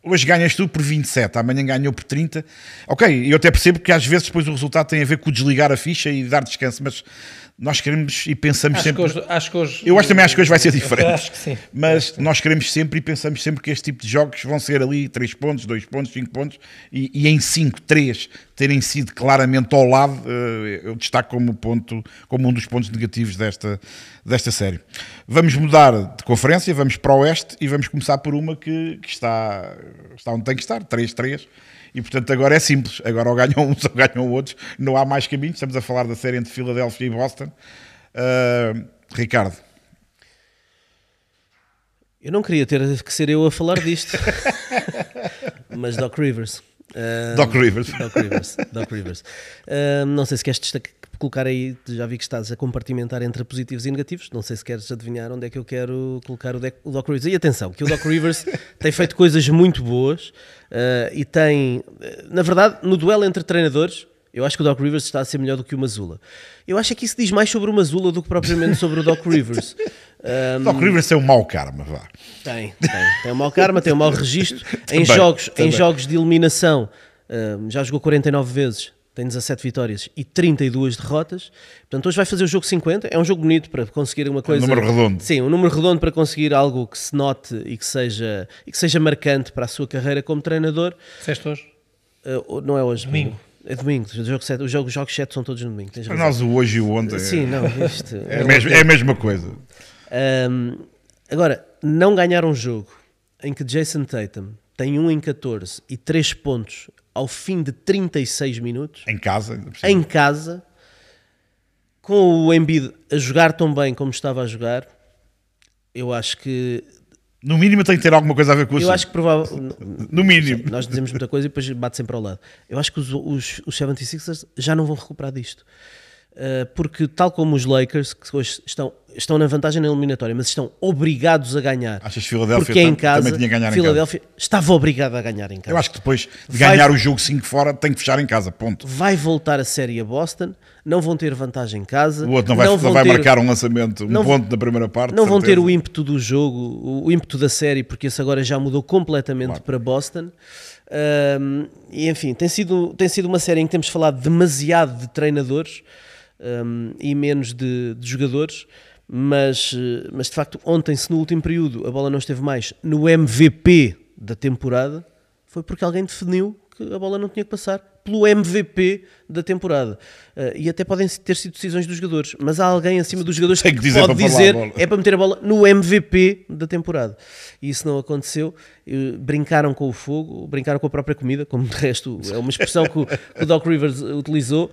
Hoje ganhas tu por 27, amanhã ganhou por 30. Ok, eu até percebo que às vezes depois o resultado tem a ver com desligar a ficha e dar descanso, mas nós queremos e pensamos Acho sempre. que hoje, acho que hoje- Eu acho também acho que hoje vai ser diferente. Acho que sim. Mas nós queremos sempre e pensamos sempre que este tipo de jogos vão ser ali 3 pontos, 2 pontos, 5 pontos e, e em 5, 3 terem sido claramente ao lado, eh, eu destaco como, ponto, como um dos pontos negativos desta, desta série. Vamos mudar de conferência, vamos para o Oeste e vamos começar por uma que, que está, está onde tem que estar, 3-3. E portanto agora é simples, agora ou ganham uns ou ganham outros, não há mais caminhos. Estamos a falar da série entre Filadélfia e Boston. Uh, Ricardo, Eu não queria ter que ser eu a falar disto. Mas Doc Rivers. Ah, Doc Rivers. Doc Rivers. Doc Rivers. Ah, não sei se queres destacar, colocar aí, já vi que estás a compartimentar entre positivos e negativos. Não sei se queres adivinhar onde é que eu quero colocar o, o Doc Rivers. E atenção, que o Doc Rivers tem feito coisas muito boas ah, e tem, eh, na verdade, no duelo entre treinadores. Eu acho que o Doc Rivers está a ser melhor do que o Mazula. Eu acho é que isso diz mais sobre o Mazula do que propriamente sobre o Doc Rivers. Ah, Doc Rivers é um mau karma, vá. tem, tem. Tem um mau karma, tem um mau registro. em, Também, jogos, também. em jogos de eliminação, hum, já jogou 49 vezes, tem 17 vitórias e 32 derrotas. Portanto, hoje vai fazer o jogo 50. É um jogo bonito para conseguir uma coisa. número redondo. Sim, um número redondo para conseguir algo que se note e que seja, e que seja marcante para a sua carreira como treinador. Disseste hoje? Uh, não é hoje. Domingo. É domingo. O jogo 7, os jogos, os jogos 7 são todos no domingo. Para nós o hoje e o ontem Sim, é, não, isto é, a mesma, é a mesma coisa. Um, agora, não ganhar um jogo em que Jason Tatum tem 1 em 14 e 3 pontos ao fim de 36 minutos, Em casa, ainda em casa, com o Embiid a jogar tão bem como estava a jogar, eu acho que. no mínimo tem que ter alguma coisa a ver com Eu isso. acho que provavelmente. No mínimo. Nós dizemos muita coisa e depois bate sempre ao lado. Eu acho que os, os, os 76ers já não vão recuperar disto. Uh, porque, tal como os Lakers, que hoje estão, estão na vantagem na eliminatória, mas estão obrigados a ganhar. Achas que Filadélfia porque é em casa, também tinha que ganhar em Filadélfia estava obrigado a ganhar em casa. Eu acho que depois de Vai- ganhar o jogo 5 fora, tem que fechar em casa. Ponto. Vai voltar a série a Boston, não vão ter vantagem em casa. O outro não vai, não vai ter- marcar um lançamento, um não- ponto na primeira parte. Não vão ter o ímpeto do jogo, o- ímpeto da série, porque esse agora já mudou completamente Claro. para Boston. Um, e enfim, tem sido, tem sido uma série em que temos falado demasiado de treinadores um, e menos de, de jogadores. Mas, eh, mas de facto, ontem, se no último período a bola não esteve mais no MVP da temporada, foi porque alguém definiu que a bola não tinha que passar pelo MVP da temporada. Eh, e até podem ter sido decisões dos jogadores, mas há alguém acima dos jogadores Tem que dizer pode dizer é para meter a bola no MVP da temporada. E isso não aconteceu. Eh, Brincaram com o fogo, brincaram com a própria comida, como de resto é uma expressão que o, que o Doc Rivers utilizou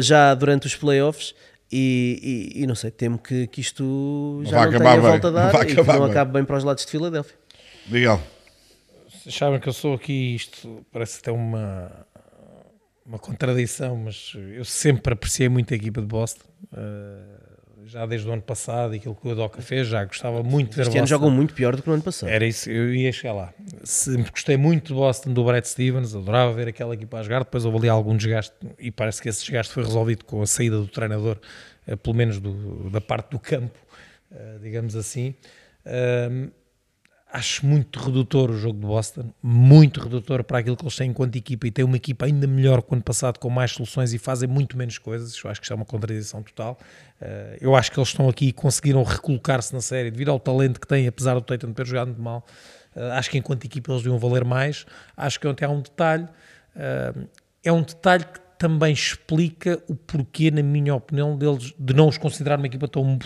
já durante os playoffs. E, e- e não sei, temo que, que isto já não acabar tenha bem. volta a Não dar vai e que não bem. acabe bem para os lados de Filadélfia. Miguel, Vocês sabem que eu sou aqui, isto parece até uma, uma contradição, mas eu sempre apreciei muito a equipa de Boston. eh, já desde o ano passado, e aquilo que o Doca fez, já gostava muito de ver Este ano Boston. jogam muito pior do que no ano passado. Era isso, eu ia chegar lá. Sempre gostei muito de Boston, do Brad Stevens, adorava ver aquela equipa a jogar. Depois houve ali algum desgaste e parece que esse desgaste foi resolvido com a saída do treinador, eh, pelo menos do- da parte do campo, eh, digamos assim. Acho muito redutor o jogo de Boston, muito redutor para aquilo que eles têm enquanto equipa e tem uma equipa ainda melhor que o ano passado, com mais soluções e fazem muito menos coisas. Eu acho que isto é uma contradição total. Uh, eu acho que eles estão aqui e conseguiram recolocar-se na série devido ao talento que têm, apesar do Tatum ter jogado muito mal. Uh, acho que enquanto equipa eles deviam valer mais. Acho que ontem há um detalhe, uh, é um detalhe que também explica o porquê, na minha opinião, deles de não os considerar uma equipa tão,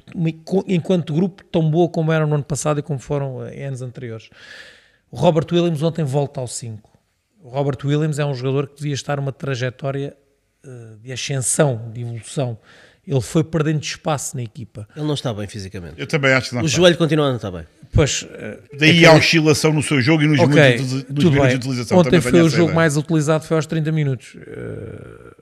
enquanto grupo tão boa como eram no ano passado e como foram eh, anos anteriores. O Robert Williams ontem volta ao 5. O Robert Williams é um jogador que devia estar numa trajetória eh, de ascensão, de evolução. Ele foi perdendo espaço na equipa. Ele não está bem fisicamente. eu também acho que não O está. joelho continua a não estar bem. Pois, eh, Daí a oscilação no seu jogo e nos ok, minutos, de- nos minutos de utilização. Ontem Também foi o jogo ideia. mais utilizado, foi aos 30 minutos. Eh,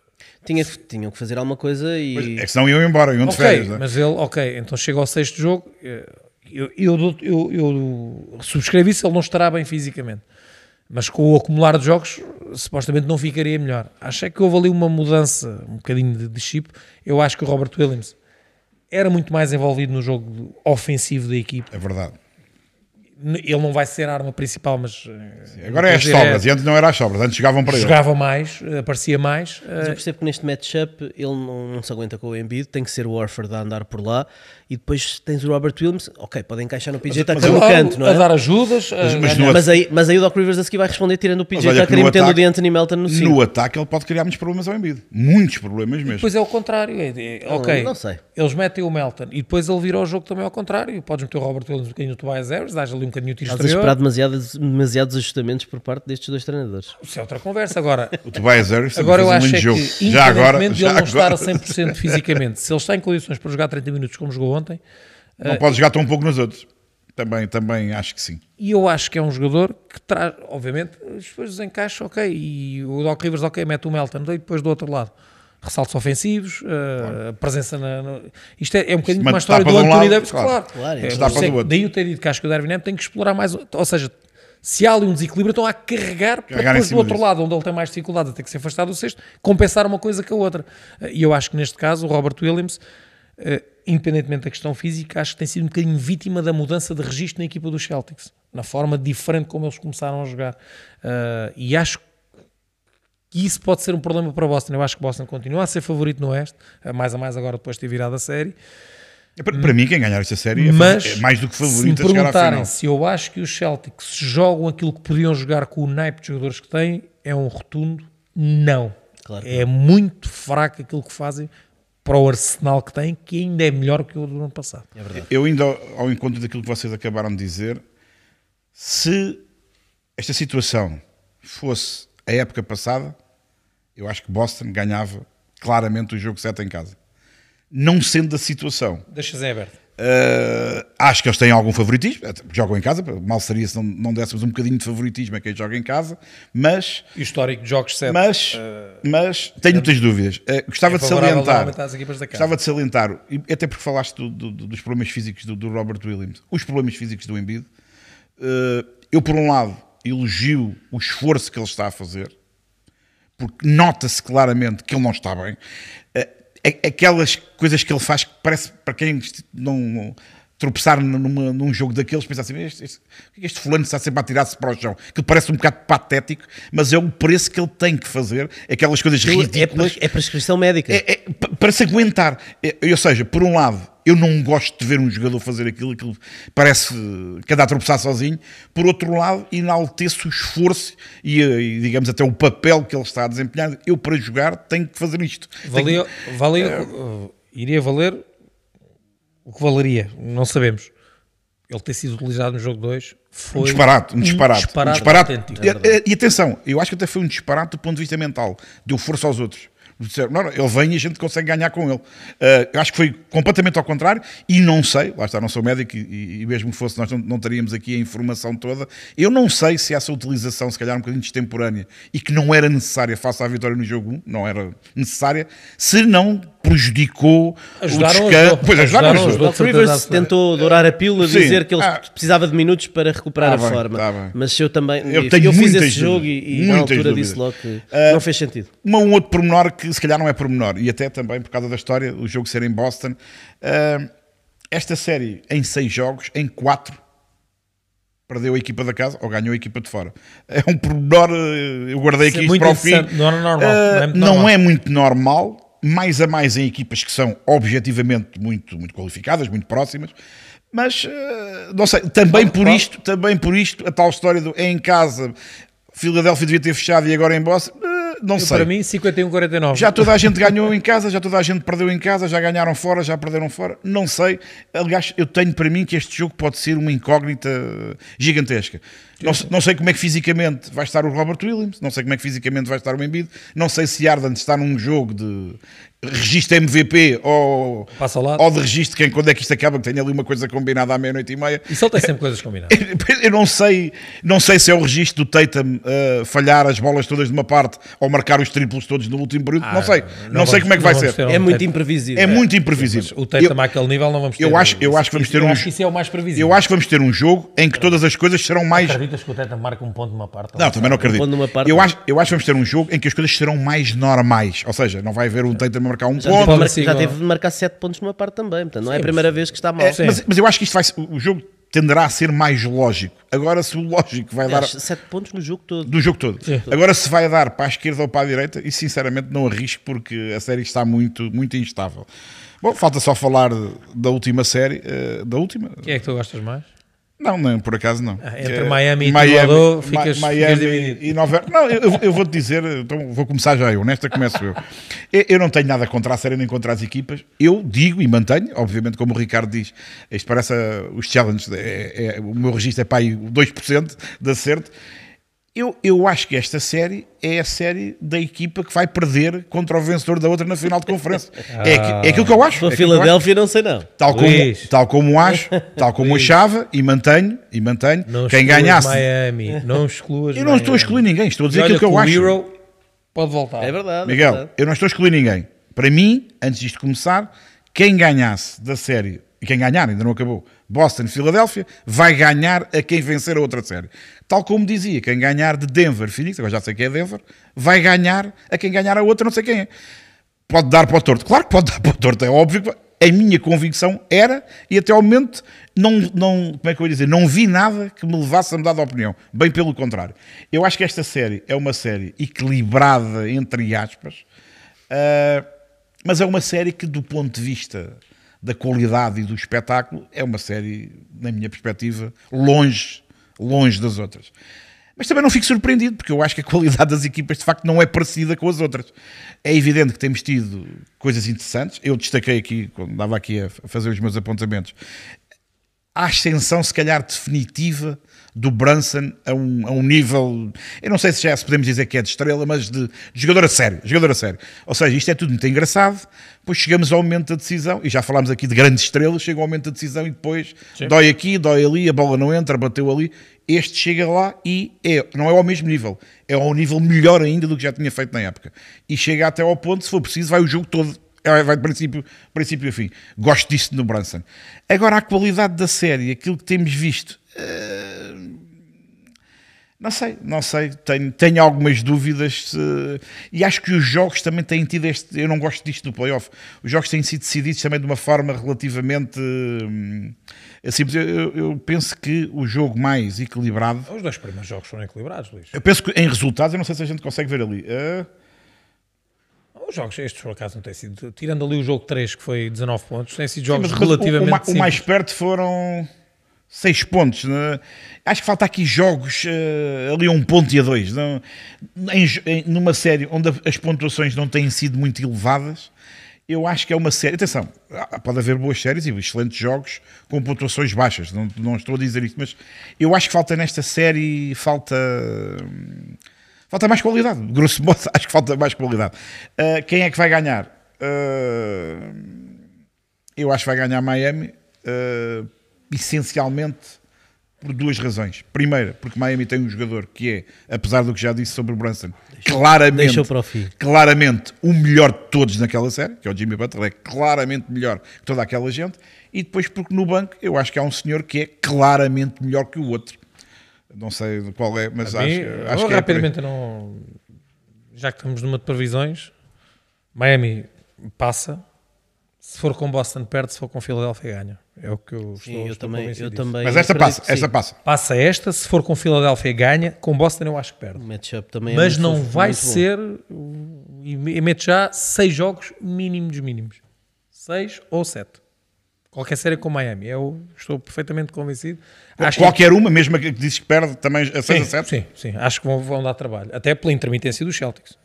Tinha, tinham que fazer alguma coisa e. Pois, É que senão iam embora, iam de Ok, férias. não é? mas ele, ok, então chega ao sexto jogo, eh, eu, eu, eu, eu subscrevo isso, ele não estará bem fisicamente. Mas com o acumular de jogos, supostamente não ficaria melhor. Acho é que houve ali uma mudança, um bocadinho de, de chip. Eu acho que o Robert Williams era muito mais envolvido no jogo ofensivo da equipe. É verdade. Ele não vai ser a arma principal, mas eh, Agora é as dizer, sobras, e antes não era as sobras, antes jogavam para ele. jogava mais, aparecia mais. Mas eh, eu percebo que neste matchup ele não, não se aguenta com o Embiid, tem que ser o Warford a andar por lá e depois tens o Robert Williams, ok, pode encaixar no PJ Tucker no canto, não a é? dar ajudas. a- mas a- Mas aí, mas aí o Doc Rivers a seguir vai responder tirando o PJ Mas Tucker e metendo ataque- o de Anthony Melton no 5. No ataque ele pode criar muitos problemas ao Embiid. Muitos problemas mesmo. Depois é o contrário. É, é- ok, não sei. Eles metem o Melton e depois ele vira o jogo também ao contrário. Podes meter o Robert Williams um bocadinho no Tobias Harris, dás ali um bocadinho o tiro Estás a esperar demasiados, demasiados ajustamentos por parte destes dois treinadores. Isso é outra conversa. Agora, O Tobias Harris também agora eu um acho é jogo. que, Já agora, de já ele não estar a agora 100% fisicamente, se ele está em condições para jogar 30 minutos como jogou ontem, não pode jogar tão pouco nos outros. Também, também acho que sim. E eu acho que é um jogador que traz, obviamente, depois os encaixes, ok, e o Doc Rivers, ok, mete o Melton, e depois do outro lado, ressaltos ofensivos, eh, presença na. no- isto é, é um bocadinho Mas como a história do de um Anthony Davis, claro. claro. Claro, É, outro. daí eu ter dito que acho que o Darwin Ham tem que explorar mais, ou seja, se há ali um desequilíbrio, estão a carregar, para Carregar depois do outro disso. lado, onde ele tem mais dificuldade a ter que se afastar do sexto, compensar uma coisa com a outra. E eu acho que neste caso o Robert Williams, eh, independentemente da questão física, acho que tem sido um bocadinho vítima da mudança de registro na equipa dos Celtics, na forma diferente como eles começaram a jogar. Eh, e acho que isso pode ser um problema para Boston. Eu acho que Boston continua a ser favorito no Oeste, mais a mais agora depois de ter virado a série. Para, para mim, quem ganhar esta série é, Mas é mais do que se me favorito a chegar à perguntarem final. se eu acho que os Celtics jogam aquilo que podiam jogar com o naipe de jogadores que têm, é um rotundo não. Claro é muito fraco aquilo que fazem para o arsenal que têm, que ainda é melhor que o do ano passado. É verdade. Eu indo ao, ao encontro daquilo que vocês acabaram de dizer, se esta situação fosse a época passada, eu acho que Boston ganhava claramente o jogo 7 em casa. Não sendo a situação, Deixa Zé aberto. Uh, acho que eles têm algum favoritismo. Jogam em casa, mal seria se não, não dessemos um bocadinho de favoritismo a quem joga em casa, mas, E histórico de jogos 7 mas, mas tenho muitas dúvidas. Uh, gostava é de salientar. Gostava de salientar, até porque falaste do- do- do- dos problemas físicos do, do Robert Williams, os problemas físicos do Embiid. Uh, eu, por um lado, elogio o esforço que ele está a fazer, porque nota-se claramente que ele não está bem. A- aquelas coisas que ele faz que parece para quem não tropeçar numa- num jogo daqueles, pensa assim, este, este, é que este fulano está sempre a tirar-se para o chão, que parece um bocado patético, mas é o preço que ele tem que fazer, aquelas coisas É, ridículas. pres- é prescrição médica. É- é pa- para se aguentar. É, ou seja, por um lado, eu não gosto de ver um jogador fazer aquilo, aquilo parece que anda a tropeçar sozinho. Por outro lado, enalteço o esforço e, eh, e, digamos até o papel que ele está a desempenhar. Eu, para jogar, tenho que fazer isto. Tenho Valia, que- valia, uh, iria valer o que valeria, não sabemos. Ele ter sido utilizado no jogo 2 foi um disparate, um disparate. Um disparate disparate. autêntico. E, e- e atenção, eu acho que até foi um disparate do ponto de vista mental. Deu força aos outros. Disseram, não, não, ele vem e a gente consegue ganhar com ele. Uh, eu acho que foi completamente ao contrário e não sei, lá está, não sou médico e, e mesmo que fosse, nós não, não teríamos aqui a informação toda. Eu não sei se essa utilização, se calhar um bocadinho extemporânea e que não era necessária face à vitória no jogo 1, não era necessária, se não prejudicou Ajudaram o os descanso. dois. Pois ajudaram, Ajudaram os os dois. dois. Doc Rivers tentou dourar a pílula, Sim. dizer que ele Ah. precisava de minutos para recuperar Tá a bem, forma. tá. Mas eu também Eu eu, tenho fiz muitas esse jogo e, e na altura dúvidas. disse logo que Ah, não fez sentido. Uma, um outro pormenor que se calhar não é pormenor, e até também por causa da história, o jogo ser em Boston. ah, esta série, em seis jogos, em quatro, perdeu a equipa da casa ou ganhou a equipa de fora. É um pormenor, ah, eu guardei Isso é aqui isto muito para o fim. não é normal, Ah, não é muito não é muito normal, mais a mais em equipas que são objetivamente muito, muito qualificadas, muito próximas. Mas ah, não sei, também por isto, também por isto, a tal história do é em casa, Filadélfia devia ter fechado e agora em Boston, não sei. para mim, 51-49. Já toda a gente ganhou em casa, já toda a gente perdeu em casa, já ganharam fora, já perderam fora. Não sei. Aliás, eu tenho para mim que este jogo pode ser uma incógnita gigantesca. Não, não sei como é que fisicamente vai estar o Robert Williams, não sei como é que fisicamente vai estar o Embiid, não sei se Arden está num jogo de registro MVP ou, Passa ao lado. ou de registro quem quando é que isto acaba, que tem ali uma coisa combinada à meia-noite e meia. Isso ele tem sempre coisas combinadas. Eu não sei, não sei se é o registro do Tatum uh, falhar as bolas todas de uma parte ou marcar os triplos todos no último período. não sei, não, não sei vamos- como é que vai ser. um É muito Tatum. imprevisível. É muito imprevisível. O Tatum Eu- àquele nível não vamos ter. eu acho- eu acho que vamos ter eu um- acho que isso é o mais previsível. Eu acho que vamos ter um jogo em que todas as coisas serão mais. Acreditas que o Tatum marca um ponto numa parte? Não, também não acredito. ponto numa parte, eu, acho, eu acho que vamos ter um jogo em que as coisas serão mais normais. Ou seja, não vai haver um Tatum a marcar um Já teve, de ponto. mar- Sim, já teve de marcar 7 pontos numa parte também. Portanto, não é a Sim, primeira vez que está mal. É, mas, mas eu acho que isto vai ser, o jogo tenderá a ser mais lógico. Agora, se o lógico vai dar. Sete pontos no jogo todo. Do jogo todo. Agora, se vai dar para a esquerda ou para a direita, e sinceramente não arrisco porque a série está muito, muito instável. Bom, falta só falar da última série. eh, da última? Quem é que tu gostas mais? Não, não, por acaso não. Ah, entre Eh, Miami e Tibodô, ficas- ficas dividido. e Nova Não, eu, eu vou-te dizer, então vou começar já eu, nesta começo eu. Eu, não tenho nada contra a série nem contra as equipas. Eu digo e mantenho, obviamente, como o Ricardo diz, isto parece ah, os challenges, é, é- o meu registro é para aí 2% de acerto. Eu, eu acho que esta série é a série da equipa que vai perder contra o vencedor da outra na final de conferência. É, aqui- é aquilo que eu acho. É que eu acho. Filadélfia, não sei não. Tal como, Luís. tal como acho, tal como achava e mantenho, e mantenho, Não quem ganhasse. Miami. Não excluas Eu não estou a excluir ninguém, estou a dizer aquilo que eu o acho. Hero pode voltar. É verdade. é Miguel, verdade. eu não estou a excluir ninguém. Para mim, antes disto começar, quem ganhasse da série, e quem ganhar, ainda não acabou, Boston, Filadélfia, vai ganhar a quem vencer a outra série. Tal como dizia, quem ganhar de Denver, Phoenix, agora já sei que é Denver, vai ganhar a quem ganhar a outra, não sei quem é. Pode dar para o torto. Claro que pode dar para o torto, é óbvio que a minha convicção era, e até ao momento, não, não, como é que eu ia dizer, não vi nada que me levasse a mudar de opinião. Bem pelo contrário. Eu acho que esta série é uma série equilibrada, entre aspas, ah, mas é uma série que, do ponto de vista da qualidade e do espetáculo, é uma série, na minha perspectiva, longe, longe das outras. Mas também não fico surpreendido, porque eu acho que a qualidade das equipas de facto não é parecida com as outras. É evidente que temos tido coisas interessantes. Eu destaquei aqui, quando andava aqui a fazer os meus apontamentos, a ascensão, se calhar, definitiva do Brunson a um, a um nível. Eu não sei se já se podemos dizer que é de estrela, mas de, de jogador a sério. Jogador a sério. Ou seja, isto é tudo muito engraçado. Depois chegamos ao momento da decisão, e já falámos aqui de grandes estrelas. Chega ao momento da decisão e depois dói aqui, dói ali, a bola não entra, bateu ali. Este chega lá e é, não é ao mesmo nível, é ao nível melhor ainda do que já tinha feito na época. E chega até ao ponto, se for preciso, vai o jogo todo vai de princípio, princípio a fim. Gosto disso no Brunson. Agora, a qualidade da série, aquilo que temos visto, eh, não sei, não sei. Tenho, tenho algumas dúvidas se- e acho que os jogos também têm tido este. Eu não gosto disto no playoff. Os jogos têm sido decididos também de uma forma relativamente simples. Eu, eu- penso que o jogo mais equilibrado. Os dois primeiros jogos foram equilibrados, Luís. Eu penso que em resultados, eu não sei se a gente consegue ver ali. eh, Os jogos, estes por acaso não têm sido. Tirando ali o jogo 3, que foi 19 pontos, têm sido Sim, jogos o- relativamente. o, ma- o mais perto foram 6 pontos. né? Acho que falta aqui jogos eh, ali a um ponto e a dois. Não, em em- numa série onde as pontuações não têm sido muito elevadas, eu acho que é uma série. Atenção, pode haver boas séries e excelentes jogos com pontuações baixas. Não, não estou a dizer isso, mas eu acho que falta nesta série. Falta. hum, Falta mais qualidade. Grosso modo, acho que falta mais qualidade. Ah, quem é que vai ganhar? Ah, eu acho que vai ganhar Miami, eh, essencialmente por duas razões. Primeira, porque Miami tem um jogador que é, apesar do que já disse sobre o Brunson, claramente, deixou claramente o melhor de todos naquela série, que é o Jimmy Butler, é claramente melhor que toda aquela gente. E depois, porque no banco, eu acho que há um senhor que é claramente melhor que o outro. Não sei qual é, mas acho, mim, acho eu que é. rapidamente não. Já que estamos numa de previsões, Miami passa. Se for com Boston, perde. Se for com Filadélfia, ganha. É o que eu Sim, estou, eu estou também, eu também Mas esta passa, esta passa. Passa esta. Se for com Filadélfia, ganha. Com Boston, eu acho que perde. O matchup também é Mas muito- não vai muito bom. ser. E me- mete já seis jogos mínimos dos mínimos. Seis ou sete. Qualquer série com Miami. Eu estou perfeitamente convencido. Acho que- Qualquer uma, mesmo a que dizes que perde, também a 6 a sim, 7. sim, sim. Acho que vão, vão dar trabalho. Até pela intermitência dos Celtics.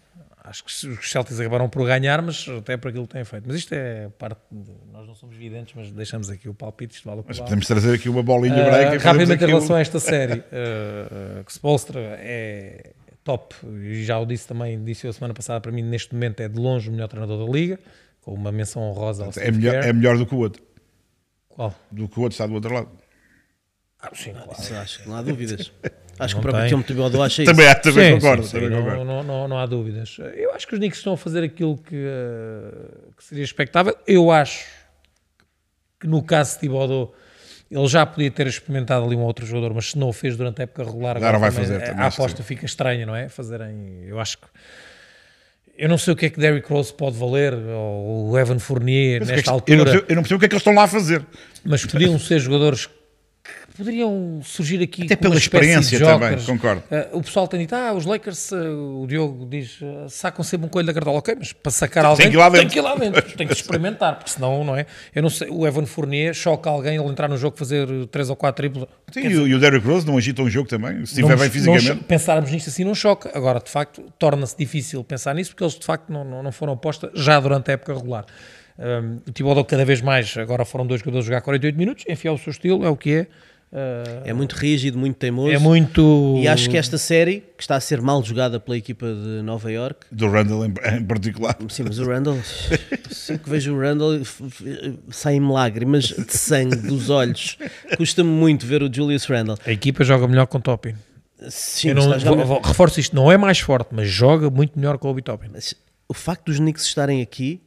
Acho que os Celtics acabaram por ganhar, mas até por aquilo que têm feito. Mas isto é parte. De, nós não somos videntes, mas deixamos aqui o palpite. Isto vale o que Mas podemos trazer aqui uma bolinha Ah, branca fazemos rapidamente em relação a esta série, uh, que Spolstra é top, e já o disse também, disse eu a semana passada, para mim neste momento é de longe o melhor treinador da liga, com uma menção honrosa ao É melhor, é melhor do que o outro. Qual? Do que o outro está do outro lado. Ah, sim, claro. Isso acho que não há dúvidas. Acho Não que o próprio. Tom Thibodeau acha isso. Também, há- também Sim, concordo. sim, sim, também não, concordo. não, não, não há dúvidas. Eu acho que os Knicks estão a fazer aquilo que, uh, que seria expectável. Eu acho que no caso de Thibodeau, ele já podia ter experimentado ali um outro jogador, mas se não o fez durante a época regular, Agora vai também, fazer a- aposta sim. fica estranha, não é? Fazerem, eu acho que eu não sei o que é que Derrick Rose pode valer, ou o Evan Fournier é nesta que- eu, não altura, percebo, eu não percebo o que é que eles estão lá a fazer. mas podiam ser jogadores poderiam surgir aqui Até pela experiência também, concordo. Uh, o pessoal tem dito, ah, os Lakers, uh, o Diogo diz, uh, sacam sempre um coelho da cartola. Ok, mas para sacar alguém que ir lá dentro. tem que ir lá dentro, tem que experimentar, porque senão, não é? Eu não sei, o Evan Fournier choca alguém, ele entrar no jogo fazer 3 ou 4 triplos. Sim, e, dizer, o, e o Derrick Rose não agita um jogo também, se não- estiver bem não fisicamente. cho- pensarmos nisto assim não choca. Agora, de facto, torna-se difícil pensar nisso porque eles de facto não, não, não foram aposta já durante a época regular. Um, o Thibodeau cada vez mais, agora foram dois jogadores jogar 48 minutos, enfiar o seu estilo, é o que é. Uh, É muito rígido, muito teimoso. é muito. E acho que esta série, que está a ser mal jogada pela equipa de Nova York, Do Randall em, em particular. sim, mas o Randall, sempre que vejo o Randall, saem-me lágrimas de sangue dos olhos. Custa-me muito ver o Julius Randall. A equipa joga melhor com o Toppin. Sim, não, reforço isto, não é mais forte, mas joga muito melhor com o Obi Toppin. Mas o facto dos Knicks estarem aqui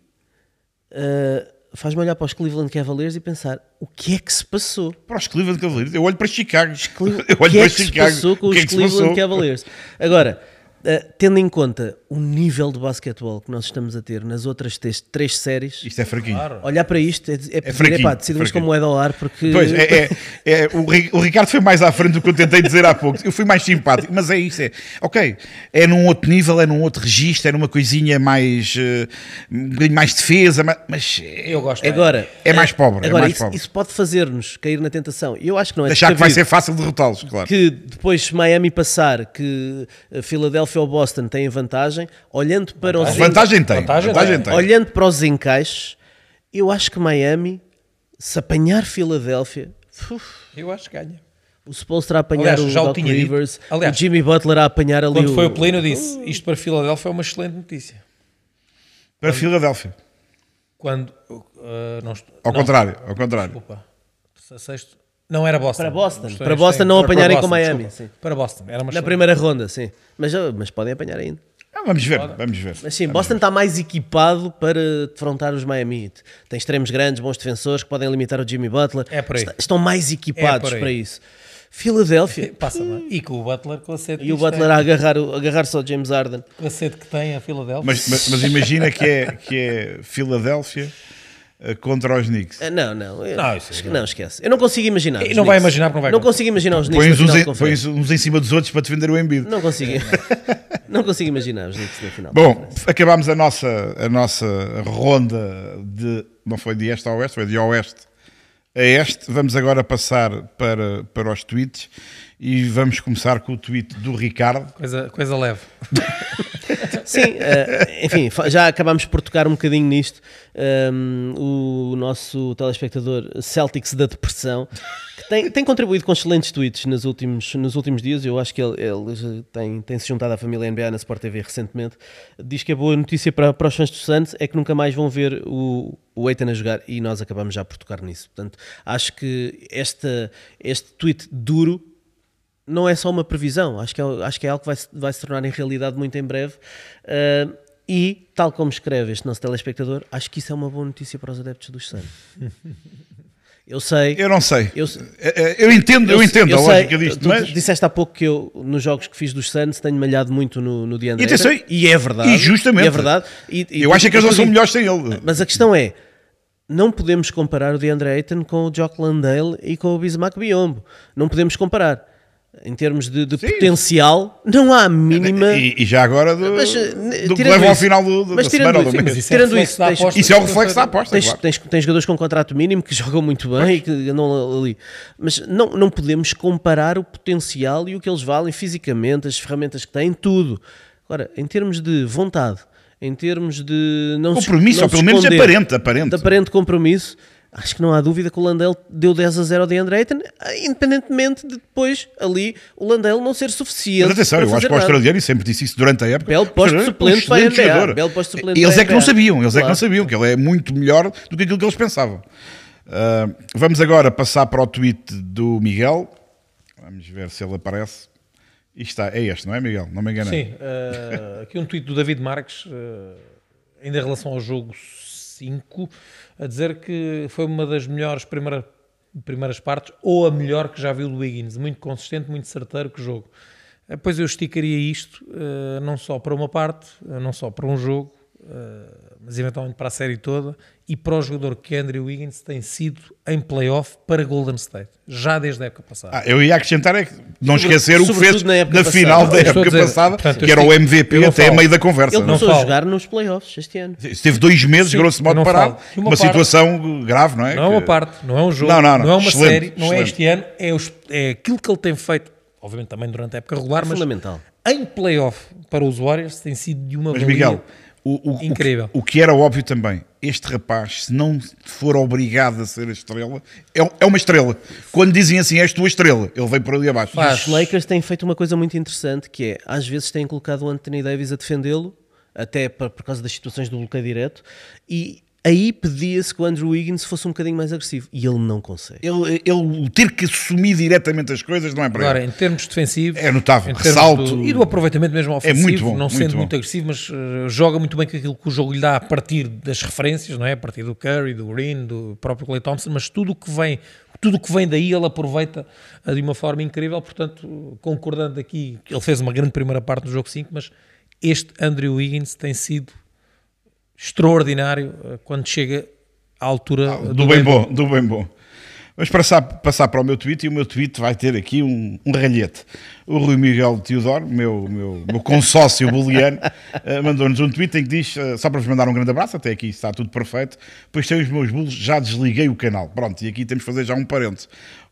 uh, faz-me olhar para os Cleveland Cavaliers e pensar o que é que se passou? Para os Cleveland Cavaliers, eu olho para Chicago. Eu O olho que é para que se Chicago. passou com O os que é se Cleveland? Cavaliers? Agora, uh, tendo em conta o nível de basquetebol que nós estamos a ter nas outras três, três séries, Isto é fraquinho. olhar para isto é, é, pedir, fraquinho, epá, decidimos fraquinho. como é ao ar porque Pois, é, é- é- o, Ri- o Ricardo foi mais à frente do que eu tentei dizer há pouco. Eu fui mais simpático, mas é isso. É, ok, é num outro nível, é num outro registro, é numa coisinha mais, eh, um bocadinho mais defesa, mas, mas é- Eu gosto. Agora, É mais pobre, é Agora, mais isso, pobre. isso pode fazer-nos cair na tentação. E Eu acho que não é achar que vai ser fácil derrotá-los, claro. que depois Miami passar, que a Philadelphia ou Boston têm vantagem, olhando para os Vantagem tem, Vantagem vantagem tem. tem. olhando para os encaixes, eu acho que Miami, se apanhar Philadelphia, uf, Eu acho que ganha. o Spolstra a apanhar Aliás, o já o Doc. Rivers, Aliás, o Jimmy Butler a apanhar ali Quando o... foi o pleno, eu disse: isto para Filadélfia é uma excelente notícia. Para Filadélfia. Quando. uh, não, Ao não, contrário, ao contrário. Desculpa. Sexto. Não era Boston. Para Boston. Estou- Para estou- Boston não para apanharem com Miami. Para Boston. Era uma Na primeira ronda, sim. Mas, mas podem apanhar ainda. Ah, vamos ver, vamos ver. Mas sim, Boston está mais equipado para defrontar os Miami Heat. Tem extremos grandes, bons defensores que podem limitar o Jimmy Butler. É por aí. Está- Estão mais equipados É por aí. para isso. Filadélfia Passa lá. E com o Butler com a sede e o Butler a agarrar, o- agarrar só o James Harden. tem, com a sede que tem a Filadélfia. Mas, mas, mas imagina que é, que é Filadélfia contra os Knicks. Ah, Não, não. eu- Não, esque- não. esquece. Eu não consigo imaginar. E não vai imaginar porque não vai Não consigo imaginar os Knicks Pões uns, uns em cima dos outros para defender o Embiid. Não consigo. não consigo imaginar os Knicks na final. Bom, acabámos a nossa, a nossa ronda de. Não foi de este a oeste, foi de oeste a este. Vamos agora passar para, para os tweets e vamos começar com o tweet do Ricardo. Coisa, coisa leve. Sim, eh, enfim, já acabámos por tocar um bocadinho nisto. Um, o nosso telespectador Celtics da Depressão, que tem, tem contribuído com excelentes tweets nos últimos, nos últimos dias. Eu acho que ele, ele tem, tem se juntado à família NBA na Sport TV recentemente. Diz que a boa notícia para, para os fãs do Santos é que nunca mais vão ver o, o Eitan a jogar e nós acabamos já por tocar nisso. Portanto, acho que esta, este tweet duro não é só uma previsão, acho que é, acho que é algo que vai, se- vai se tornar em realidade muito em breve. Ah, e, tal como escreve este nosso telespectador, acho que isso é uma boa notícia para os adeptos dos Suns. Eu sei. Eu não sei. Eu- Eh, eh, Eu, entendo, eu, entendo a sei, lógica disto, tu mas. disseste há pouco que eu, nos jogos que fiz dos Suns, tenho malhado muito no, no DeAndre. E atenção, e é verdade. e justamente. E é verdade. E- e- Eu acho que eles não são melhores sem ele. Mas a questão é, não podemos comparar o DeAndre Ayton com o Jock Landale e com o Bismack Biombo. Não podemos comparar. Em termos de, de potencial, não há a mínima... E, e já agora do, Mas, eh, do que levam ao final do, do, mas da semana ou isso- do mês. isso é Tirando isso, da tens- aposta. Isso é o reflexo da aposta, Tens, claro. tens, tens jogadores com contrato mínimo que jogam muito bem e que andam ali. Mas não, não podemos comparar o potencial e o que eles valem fisicamente, as ferramentas que têm, tudo. Agora, em termos de vontade, em termos de não se- Compromisso, não ou se pelo menos aparente, aparente. de aparente compromisso, acho que não há dúvida que o Landale deu 10 a 0 ao DeAndre Ayton, independentemente de depois ali o Landale não ser suficiente. Mas atenção, para eu acho que o australiano, e sempre disse isso durante a época. Belo posto é um suplente para a NBA, belo posto suplente Eles para é que não sabiam, eles é que Claro. não sabiam, que ele é muito melhor do que aquilo que eles pensavam. Ah, vamos agora passar para o tweet do Miguel. Vamos ver se ele aparece. Isto está, é este, não é, Miguel? Não me engano. Sim, eh, aqui um tweet do David Marques, eh, ainda em relação ao jogo 5, a dizer que foi uma das melhores primeira, primeiras partes, ou a melhor que já viu do Wiggins. Muito consistente, muito certeiro que jogo. Eh, Pois eu esticaria isto, eh, não só para uma parte, eh, não só para um jogo, mas eventualmente para a série toda, e para o jogador que Andrew Wiggins tem sido em playoff para Golden State, já desde a época passada. Ah, eu ia acrescentar é que não Sobre- esquecer o que fez na na, final da época dizer, passada, portanto, que era o MVP até a meio da conversa. Ele não é? começou a jogar nos playoffs este ano. Esteve dois meses, Sim, grosso modo, parado. Uma, uma parte- situação grave, não é? Não é uma Que- parte, não é um jogo, Não, não, não, não. é uma Excelente, série, não é excelente. este ano, é, os- é aquilo que ele tem feito, obviamente também durante a época regular, mas Fundamental. em playoff para os Warriors tem sido de uma Mas, valia Miguel, o, o- incrível. O, que- o que era óbvio também, este rapaz, se não for obrigado a ser a estrela, é, é uma estrela. Quando dizem assim, és tua estrela, ele vem por ali abaixo. Os Lakers têm feito uma coisa muito interessante que é, às vezes têm colocado o Anthony Davis a defendê-lo, até por, por causa das situações do bloqueio direto, e aí pedia-se que o Andrew Wiggins fosse um bocadinho mais agressivo, e ele não consegue. Ele, ele ter que assumir diretamente as coisas não é para Agora, ele. em termos defensivos, É notável. em termos Ressalto. do- e do aproveitamento mesmo ofensivo, muito bom, não muito sendo bom. muito agressivo, mas eh, joga muito bem com aquilo que o jogo lhe dá a partir das referências, não é? A partir do Curry, do Green, do próprio Clay Thompson, mas tudo o que vem, tudo o que vem daí ele aproveita eh, de uma forma incrível, portanto, concordando aqui, ele fez uma grande primeira parte do jogo 5, mas este Andrew Wiggins tem sido extraordinário eh, quando chega à altura Ah, Do bem bom, do bem bom. Vamos passar, passar para o meu tweet e o meu tweet vai ter aqui um, um ralhete. O Rui Miguel Teodoro, meu, meu, meu consórcio boliano, eh, mandou-nos um tweet em que diz, eh, só para vos mandar um grande abraço, até aqui está tudo perfeito, pois tem os meus bulos, já desliguei o canal. Pronto, e aqui temos que fazer já um parente.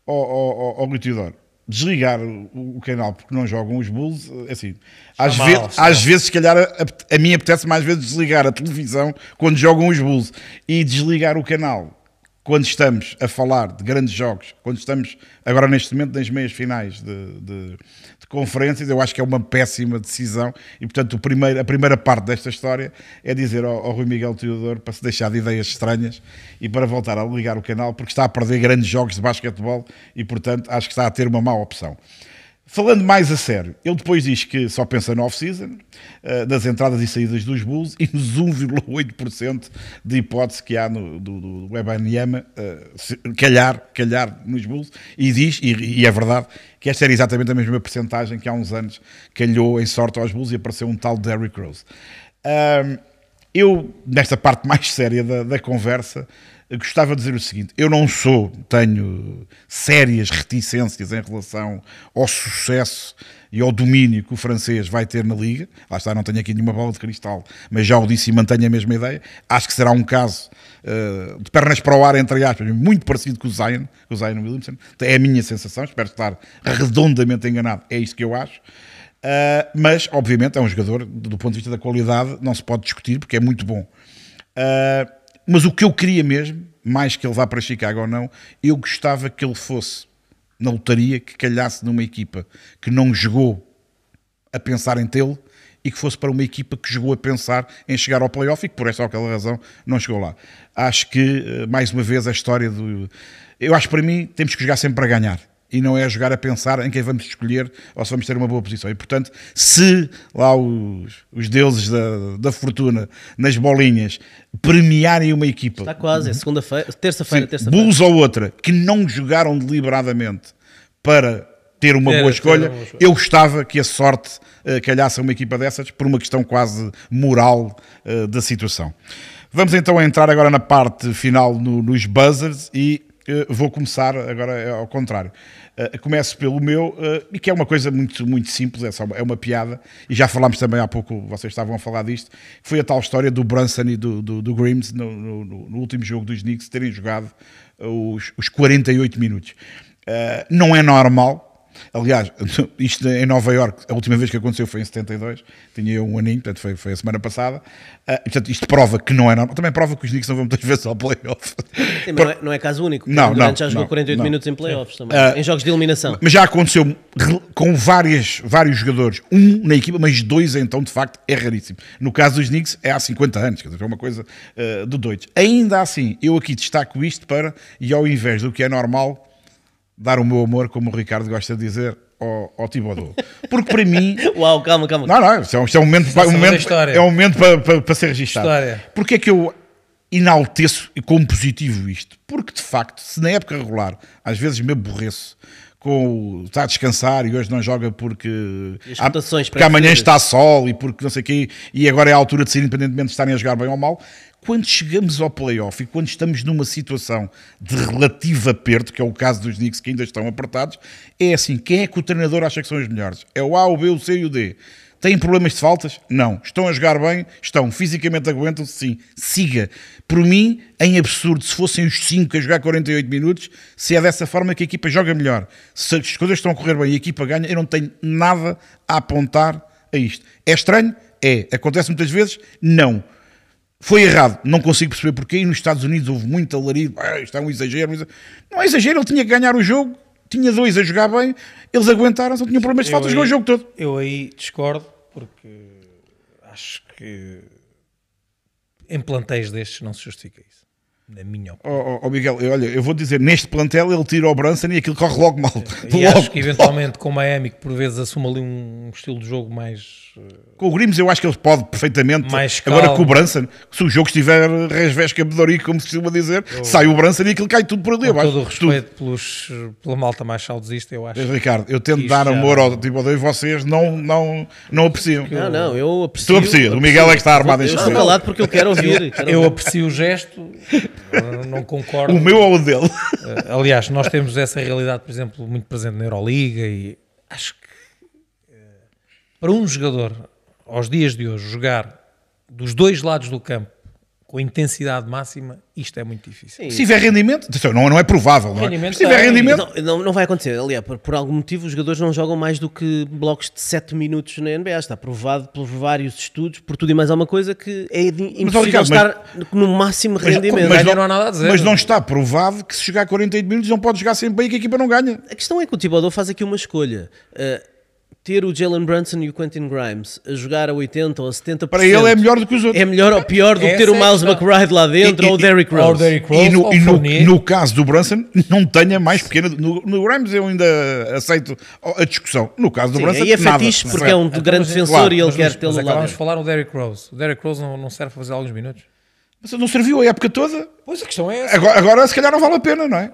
Ó ó, ó, ó, Rui Teodoro, desligar o, o canal porque não jogam os bulls, é assim, às, ve- às vezes, se calhar, a, a mim apetece mais vezes desligar a televisão quando jogam os bulls e desligar o canal quando estamos a falar de grandes jogos, quando estamos agora neste momento nas meias finais de, de- de conferências, eu acho que é uma péssima decisão e, portanto, primeiro, a primeira parte desta história é dizer ao, ao Rui Miguel Teodoro para se deixar de ideias estranhas e para voltar a ligar o canal, porque está a perder grandes jogos de basquetebol e, portanto, acho que está a ter uma má opção. Falando mais a sério, ele depois diz que só pensa no off-season, eh, das entradas e saídas dos Bulls e nos 1,8% de hipótese que há no, do, do Webanyama eh, calhar, calhar nos Bulls e diz, e, e é verdade, que esta era exatamente a mesma percentagem que há uns anos calhou em sorte aos Bulls e apareceu um tal Derrick Rose. Eu, nesta parte mais séria da, da conversa, gostava de dizer o seguinte: eu não sou, tenho sérias reticências em relação ao sucesso e ao domínio que o francês vai ter na Liga. Lá está, não tenho aqui nenhuma bola de cristal, mas já o disse e mantenho a mesma ideia. Acho que será um caso eh, de pernas para o ar, entre aspas, muito parecido com o Zion, com o Zion Williamson. É a minha sensação, espero estar redondamente enganado, é isto que eu acho. Uh, mas, obviamente, é um jogador, do ponto de vista da qualidade, não se pode discutir, porque é muito bom. Uh, mas o que eu queria mesmo, mais que ele vá para Chicago ou não, eu gostava que ele fosse na lotaria, que calhasse numa equipa que não jogou a pensar em tê-lo e que fosse para uma equipa que jogou a pensar em chegar ao playoff e que por esta ou aquela razão não chegou lá. Acho que, eh, mais uma vez, a história do. Eu acho que para mim temos que jogar sempre para ganhar e não é jogar a pensar em quem vamos escolher ou se vamos ter uma boa posição. E portanto, se lá os, os deuses da, da fortuna nas bolinhas premiarem uma equipa Está quase, é segunda-feira, terça-feira, terça-feira. Bulls ou outra que não jogaram deliberadamente para ter uma Ter- boa ter escolha, uma boa escolha. eu gostava que a sorte eh, calhasse a uma equipa dessas por uma questão quase moral eh, da situação. Vamos então entrar agora na parte final no- nos buzzers e eh, vou começar agora ao contrário. Eh, começo pelo meu, eh, e que é uma coisa muito, muito simples, é, só uma, é uma piada, e já falámos também há pouco, vocês estavam a falar disto, foi a tal história do Brunson e do, do, do Grimes no, no- no- último jogo dos Knicks terem jogado os, os 48 minutos. Eh, não é normal, Aliás, isto em Nova York, a última vez que aconteceu foi em 72, tinha eu um aninho, portanto foi, foi a semana passada. E, portanto, isto prova que não é normal. Também prova que os Knicks não vão muitas vezes ao playoff. Sim, não, é, não é caso único. Não, não, já jogou não, 48 não. minutos em playoffs também, Ah, em jogos de eliminação. Mas já aconteceu com várias, vários jogadores, um na equipa, mas dois então, de facto, é raríssimo. No caso dos Knicks, é há 50 anos, quer dizer, é uma coisa ah, de doidos. Ainda assim, eu aqui destaco isto para, e ao invés do que é normal, dar o meu amor, como o Ricardo gosta de dizer, ao, ao Thibodeau. Porque para mim, Uau, calma, calma. Não, não, isto é um, isto é um momento, um saber da momento, é um momento para, para, para ser registado. História. Porque é que eu enalteço como positivo isto? Porque, de facto, se na época regular às vezes me aborreço com o- está a descansar e hoje não joga porque, E há- porque amanhã está sol e porque não sei o quê, e agora é a altura de ser independentemente de estarem a jogar bem ou mal. Quando chegamos ao playoff e quando estamos numa situação de relativo aperto, que é o caso dos Knicks que ainda estão apertados, é assim, quem é que o treinador acha que são os melhores? É o A, o B, o C e o D. Têm problemas de faltas? Não. Estão a jogar bem? Estão. Fisicamente aguentam-se? Sim. Siga. Por mim, em absurdo, se fossem os 5 a jogar 48 minutos, se é dessa forma que a equipa joga melhor. Se as coisas estão a correr bem e a equipa ganha, eu não tenho nada a apontar a isto. É estranho? É. Acontece muitas vezes? Não. Foi errado, não consigo perceber porquê. E nos Estados Unidos houve muito alarido. Ah, isto é um exagero. Não é exagero, ele tinha que ganhar o jogo, tinha dois a jogar bem, eles aguentaram, só tinham problemas de falta, jogou o jogo todo. Eu aí discordo, porque acho que em plantéis destes não se justifica isso. Na minha opinião. Ó ó, ó, Miguel, eu- olha, eu vou dizer, neste plantel ele tira o Brunson e aquilo corre logo mal. E logo. acho que eventualmente com o Miami, que por vezes assume ali um estilo de jogo mais. eh, Com o Grimes eu acho que ele pode perfeitamente. Mais Agora calmo. com o Brunson, se o jogo estiver resvesca bedorico, como se costuma dizer, sai o Brunson e aquilo cai tudo por ali Com abaixo. todo o Tudo. respeito pelos, pela malta mais saudosista, eu acho. Ricardo, eu tento dar já- amor ao Thibodeau e vocês não, não, não apreciam. Não, não, eu aprecio. Tu aprecias, o Miguel é que está armado em Eu estou calado porque eu quero ouvir. quero Eu ouvir. aprecio o gesto, não concordo. O meu ou o dele? Eh, Aliás, nós temos essa realidade, por exemplo, muito presente na Euroliga e acho que eh, para um jogador, aos dias de hoje, jogar dos dois lados do campo com a intensidade máxima, isto é muito difícil. Se tiver rendimento, não, não é provável, não é? Se tiver rendimento, Não, não, não vai acontecer. Aliás, por, por algum motivo, os jogadores não jogam mais do que blocos de 7 minutos na NBA. Está provado por vários estudos, por tudo e mais alguma coisa, que é impossível Ricardo, estar no máximo mas, rendimento. mas Ganha não há nada a dizer. mas não está provado que se jogar 48 minutos não pode jogar sempre bem e que a equipa não ganha. A questão é que o Thibodeau faz aqui uma escolha. Uh, ter o Jalen Brunson e o Quentin Grimes a jogar a 80 ou a 70%. Para ele é melhor do que os outros. É melhor ou pior do que ter o é a Miles. McBride lá dentro E- ou o e- Derrick ou o Rose. Derrick E, Rose no, e no- no caso do Brunson, não tenha mais pequena. No, no Grimes eu ainda aceito a discussão. No caso do Sim, Brunson, aí é nada. fetiche porque é um Então, grande mas- defensor claro, e ele Mas, quer tê-lo lá dentro. falar no Derrick Rose. O Derrick Rose não, não serve para fazer alguns minutos? Mas não serviu a época toda. Pois a questão é essa. Agora, agora se calhar não vale a pena, não é?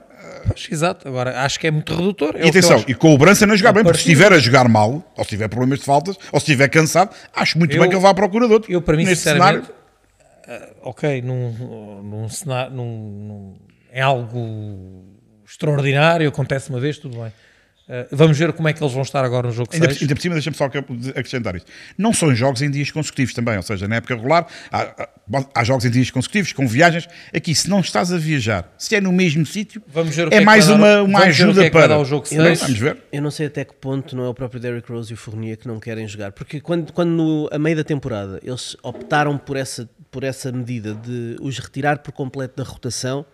Pois, Exato, agora acho que é muito redutor. É E atenção, acho. e com o Brunson a jogar bem, porque se estiver a jogar mal, ou se tiver problemas de faltas, ou se estiver cansado, acho muito Eu- bem que ele vá à procura de outro. Eu, para mim, Neste sinceramente, cenário, eh, ok, num, num cenário, num, num- é algo extraordinário, acontece uma vez, tudo bem. Eh, vamos ver como é que eles vão estar agora no jogo Ainda, 6. ainda por cima, deixa-me só acrescentar isto. Não são jogos em dias consecutivos também, ou seja, na época regular há, há- jogos em dias consecutivos, com viagens. Aqui, se não estás a viajar, se é no mesmo sítio, Vamos ver o é que é mais uma, uma vamos ver o ajuda que é para. o jogo Não, seis. Vamos ver. Eu não sei até que ponto não é o próprio Derrick Rose e o Fournier que não querem jogar. Porque quando, quando no- a meio da temporada eles optaram por essa, por essa medida de os retirar por completo da rotação.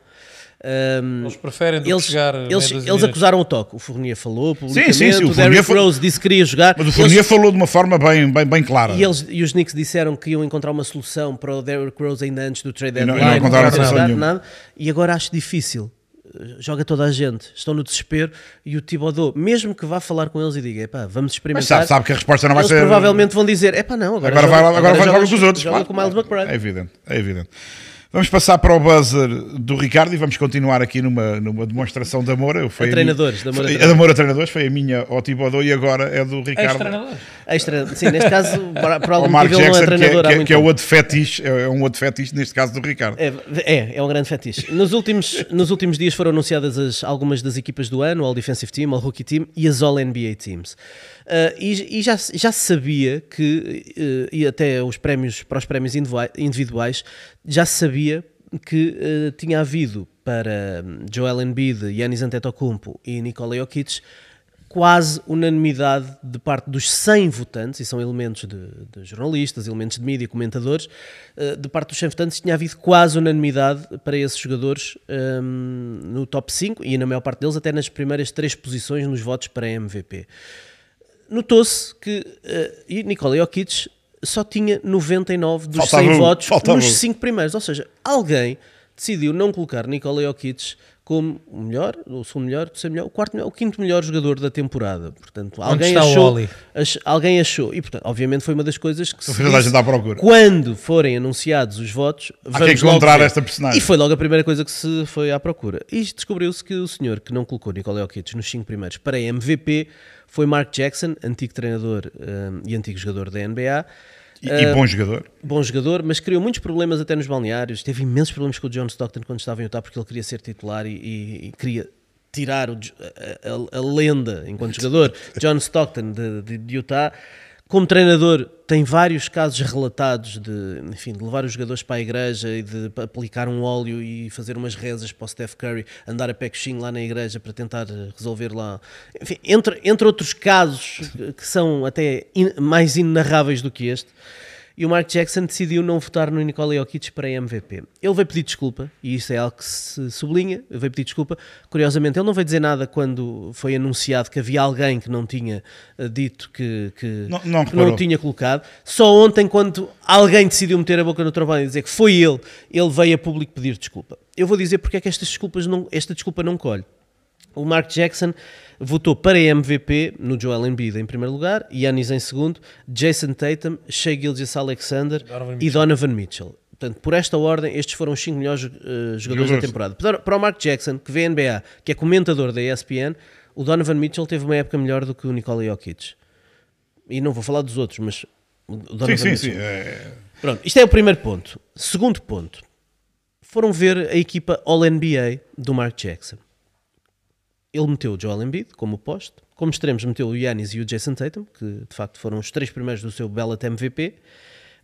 Hum, Eles preferem do que eles, chegar eles, eles acusaram o toque. O Fournier falou publicamente, sim, sim, o o Fournier Derrick falou- Rose disse que queria jogar. Mas o Eles- Fournier falou de uma forma bem, bem, bem clara. e, eles, e os Knicks disseram que iam encontrar uma solução para o Derrick Rose ainda antes do trade não- deadline. e não encontraram solução nenhuma. nada. E agora acho difícil. Joga toda a gente, estão no desespero e o Thibodeau, mesmo que vá falar com eles e diga, epá, vamos Mas experimentar. sabe, sabe que a resposta não vai eles ser. provavelmente vão dizer, epá, não, agora, Agora, joga, vai, agora, vai joga- jogar com os outros. Joga claro. com o Miles McBride. É evidente, é evidente. Vamos passar para o buzzer do Ricardo e vamos continuar aqui numa, numa demonstração de amor. Eu, foi A treinadores, de amor a foi- treinadores. de amor a treinadores, foi a minha ao Thibodeau e agora é do Ricardo. Extra, sim, neste caso, por, algum Mark motivo ele não é Jackson, que é, treinador que é- muito que é o outro fetiche, é um outro fetiche, neste caso do Ricardo. É, é, é um grande fetiche. Nos últimos, nos últimos dias foram anunciadas as- algumas das equipas do ano, o All Defensive Team, o All Rookie Team e as All NBA Teams. Ah, e e já, se- já sabia que, eh, e até os prémios, para os prémios individua- individuais, já se sabia que eh, tinha havido para hum, Joel Embiid, Giannis Antetokounmpo e Nikola Jokic quase unanimidade de parte dos 100 votantes, e são elementos de, de jornalistas, elementos de mídia, comentadores, eh, de parte dos 100 votantes tinha havido quase unanimidade para esses jogadores hum, no top 5 e na maior parte deles até nas primeiras três posições nos votos para MVP. Notou-se que eh, e Nikola Jokic só tinha 99 dos Faltava 100 um, votos faltava nos um. 5 primeiros, ou seja, alguém decidiu não colocar Nikola Jokic como o melhor, o segundo melhor, o terceiro melhor, o quarto melhor, o quinto melhor jogador da temporada. Portanto, Onde alguém está o achou, ach- alguém achou, e portanto, obviamente foi uma das coisas que se disse gente à procura. quando forem anunciados os votos, Há vamos que encontrar esta personagem. E foi logo a primeira coisa que se foi à procura. E descobriu-se que o senhor que não colocou Nikola Jokic nos cinco primeiros para MVP foi Mark Jackson, antigo treinador hum, e antigo jogador da NBA. E, e bom jogador. Bom jogador, mas criou muitos problemas até nos balneários. Teve imensos problemas com o John Stockton quando estava em Utah porque ele queria ser titular e, e- e queria tirar o a, a- a lenda enquanto jogador, John Stockton de, de- de Utah. Como treinador, tem vários casos relatados de, enfim, de levar os jogadores para a igreja e de aplicar um óleo e fazer umas rezas para o Steph Curry, andar a pé coxinho lá na igreja para tentar resolver lá. Enfim, entre, entre outros casos que são até in- mais inenarráveis do que este. E o Mark Jackson decidiu não votar no Nikola Jokic para MVP. Ele veio pedir desculpa, e isso é algo que se sublinha, ele veio pedir desculpa. Curiosamente, ele não veio dizer nada quando foi anunciado que havia alguém que não tinha eh, dito que, que, Não- não que não tinha colocado. Só ontem, quando alguém decidiu meter a boca no trovão e dizer que foi ele, ele veio a público pedir desculpa. Eu vou dizer porque é que estas desculpas não, esta desculpa não colhe. O Mark Jackson votou para MVP no Joel Embiid em primeiro lugar, Yannis em segundo, Jason Tatum, Shea Gilgeous-Alexander Donovan e Donovan Mitchell. Portanto, por esta ordem, estes foram os cinco melhores eh, jogadores da temporada. Para, para o Mark Jackson, que vê a NBA, que é comentador da ESPN, o Donovan Mitchell teve uma época melhor do que o Nikola Jokic. E não vou falar dos outros, mas o Donovan Sim, sim, Mitchell. sim. É, Pronto, isto é o primeiro ponto. Segundo ponto, foram ver a equipa All-NBA do Mark Jackson. Ele meteu o Joel Embiid como poste, como extremos meteu o Yannis e o Jason Tatum, que de facto foram os três primeiros do seu Bellet MVP.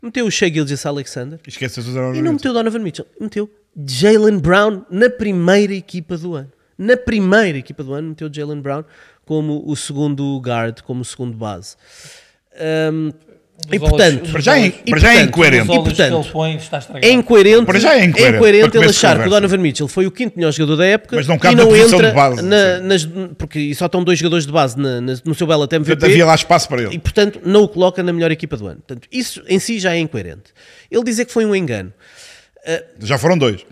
Meteu o Shea Gilgeous-Alexander Esquece de e usar não meteu Donovan Mitchell, meteu Jalen Brown na primeira equipa do ano. Na primeira equipa do ano meteu Jalen Brown como o segundo guard, como o segundo base. Hum, e portanto, olhos- Para já é- e, para já é incoerente. E, portanto, ele põe está estragado. é incoerente, Para já é incoerente, para ele começo de achar que o. Donovan Mitchell foi o quinto melhor jogador da época Mas não e não posição entra de base, na- nas, porque só estão dois jogadores de base na- na- no seu Bellet MVP Portanto, havia lá espaço para e ele. portanto não o coloca na melhor equipa do ano. Portanto, isso em si já é incoerente. Ele dizer que foi um engano. Já foram dois.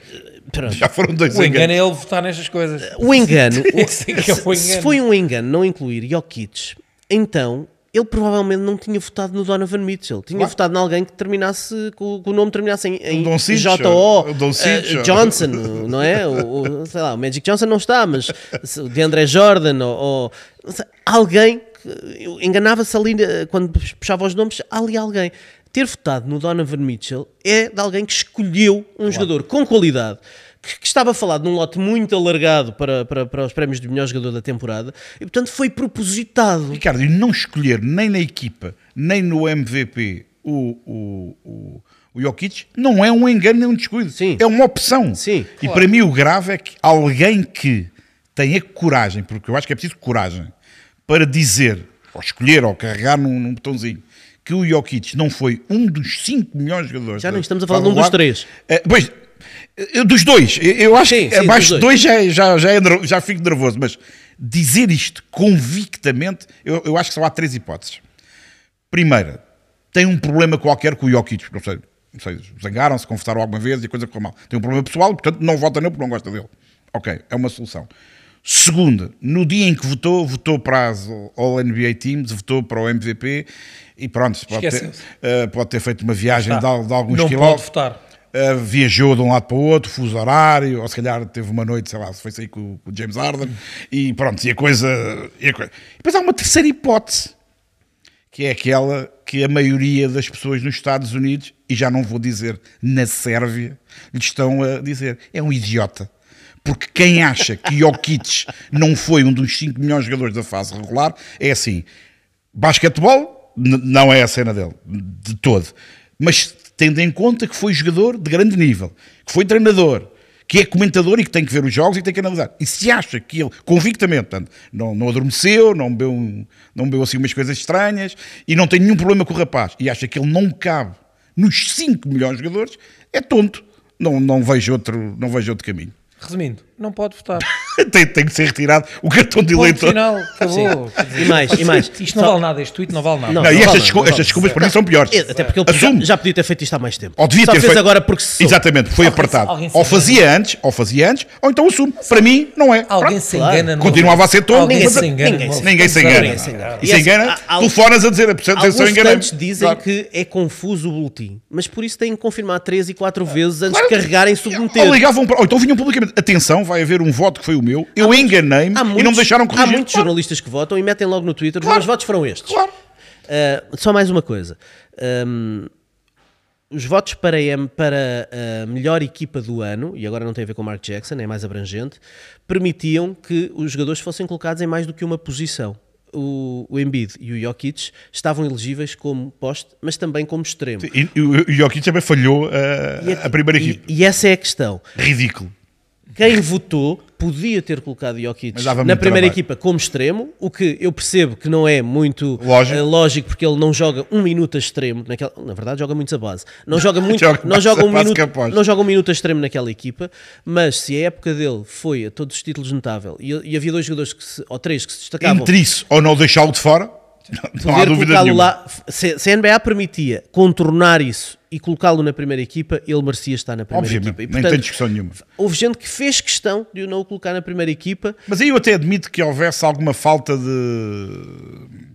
Pronto. Já foram dois O engano enganos. é ele votar nestas coisas. O engano, o- é é se- se foi um engano não incluir Jokic, então ele provavelmente não tinha votado no Donovan Mitchell. Tinha Claro. votado em alguém que terminasse, que o, nome terminasse em, em Doncic, J.O. eh, Johnson, não é? O, o- sei lá, o Magic Johnson não está, mas o DeAndre Jordan ou, ou sei, alguém que enganava-se ali eh, quando puxava os nomes, há ali alguém. Ter votado no Donovan Mitchell é de alguém que escolheu um jogador com qualidade que, que estava falado num lote muito alargado para, para, para os prémios de melhor jogador da temporada e portanto foi propositado. Ricardo, e não escolher nem na equipa, nem no MVP o, o, o, o Jokic, não é um engano nem um descuido. Sim. É uma opção. Sim. E para mim o grave é que alguém que tenha coragem, porque eu acho que é preciso coragem, para dizer, ou escolher, ou carregar num, num botãozinho, que o Jokic não foi um dos cinco melhores jogadores. Já não estamos a falar de um dos três. É, pois, eu- dos dois, eu- acho Sim, que sim, abaixo dos de dois já, é- já, já, é já fico nervoso, mas dizer isto convictamente, eu, eu acho que só há três hipóteses. Primeira, tem um problema qualquer com o Jokic, não sei, não sei zangaram-se, conversaram alguma vez e a coisa ficou mal. Tem um problema pessoal, portanto não vota nele porque não gosta dele. Ok, é uma solução. Segunda, no dia em que votou, votou para as All-NBA Teams, votou para o MVP e pronto, pode ter, eh, pode ter feito uma viagem de, de alguns Não pode quilómetros. votar. Uh, viajou de um lado para o outro, fuso horário, ou se calhar teve uma noite, sei lá, se foi sair com, com o James Harden, e pronto, e a coisa. E a coisa. Depois há uma terceira hipótese, que é aquela que a maioria das pessoas nos Estados Unidos, e já não vou dizer na Sérvia, lhe estão a dizer: é um idiota. Porque quem acha que Jokic não foi um dos cinco melhores jogadores da fase regular, é assim: basquetebol não é a cena dele, de todo. Mas tendo em conta que foi jogador de grande nível, que foi treinador, que é comentador e que tem que ver os jogos e tem que analisar. E se acha que ele, convictamente, portanto, não, não adormeceu, não bebeu, não bebeu assim umas coisas estranhas e não tem nenhum problema com o rapaz e acha que ele não cabe nos cinco melhores jogadores, é tonto. Não, não, vejo outro, não vejo outro caminho. Resumindo, não pode votar. tem, tem que ser retirado o cartão de eleitor. final, acabou. E mais, e mais. Isto não Só- vale nada, este tweet não vale nada. Não, Não, e não estas, vale, descul- vale. estas desculpas para mim são piores. É, Até porque ele já, Assume. já podia ter feito isto há mais tempo. Ou devia Só ter fez feito- agora porque se soube. Exatamente, foi Alguém apartado. alguém Ou engana. fazia antes, ou fazia antes, ou então assume. Para mim, não é. Alguém Pronto. se Claro. engana. no- Continuava a ser engana. ninguém se- Ninguém se engana. Ninguém se engana. E E se engana, telefonas a dizer, atenção, enganei. dizem Claro. que é confuso o boletim, mas por isso têm que confirmar três e quatro vezes antes de carregarem e submeter. Ou ligavam para. Ou então vinham publicamente. Atenção, vai haver um voto que foi o meu. Eu enganei-me Há e não me deixaram Há corrigir. muitos Claro, jornalistas que votam e metem logo no Twitter os Claro. meus votos foram estes. Claro. Uh, só mais uma coisa. Um, os votos para, a- para a melhor equipa do ano, e agora não tem a ver com o Mark Jackson, é mais abrangente, permitiam que os jogadores fossem colocados em mais do que uma posição. O, o Embiid e o Jokic estavam elegíveis como poste, mas também como extremo. E, e o Jokic também falhou a, a primeira e- equipe. E essa é a questão. Ridículo. Quem votou podia ter colocado Jokic na primeira trabalho. equipa como extremo, o que eu percebo que não é muito Lógico. eh, lógico porque ele não joga um minuto a extremo, naquela, na verdade joga muito a base. Não joga muito, Joga não joga um minuto, não joga um minuto a extremo naquela equipa, mas se a época dele foi a todos os títulos notável e, e havia dois jogadores se, ou três que se destacavam Entre isso ou não deixá-lo de fora, não há poder dúvida nenhuma. lá, se, se a NBA permitia contornar isso e colocá-lo na primeira equipa, ele merecia estar na primeira Obviamente, equipa. E, nem portanto, tem discussão nenhuma. houve gente que fez questão de o não colocar na primeira equipa Mas aí eu até admito que houvesse alguma falta de,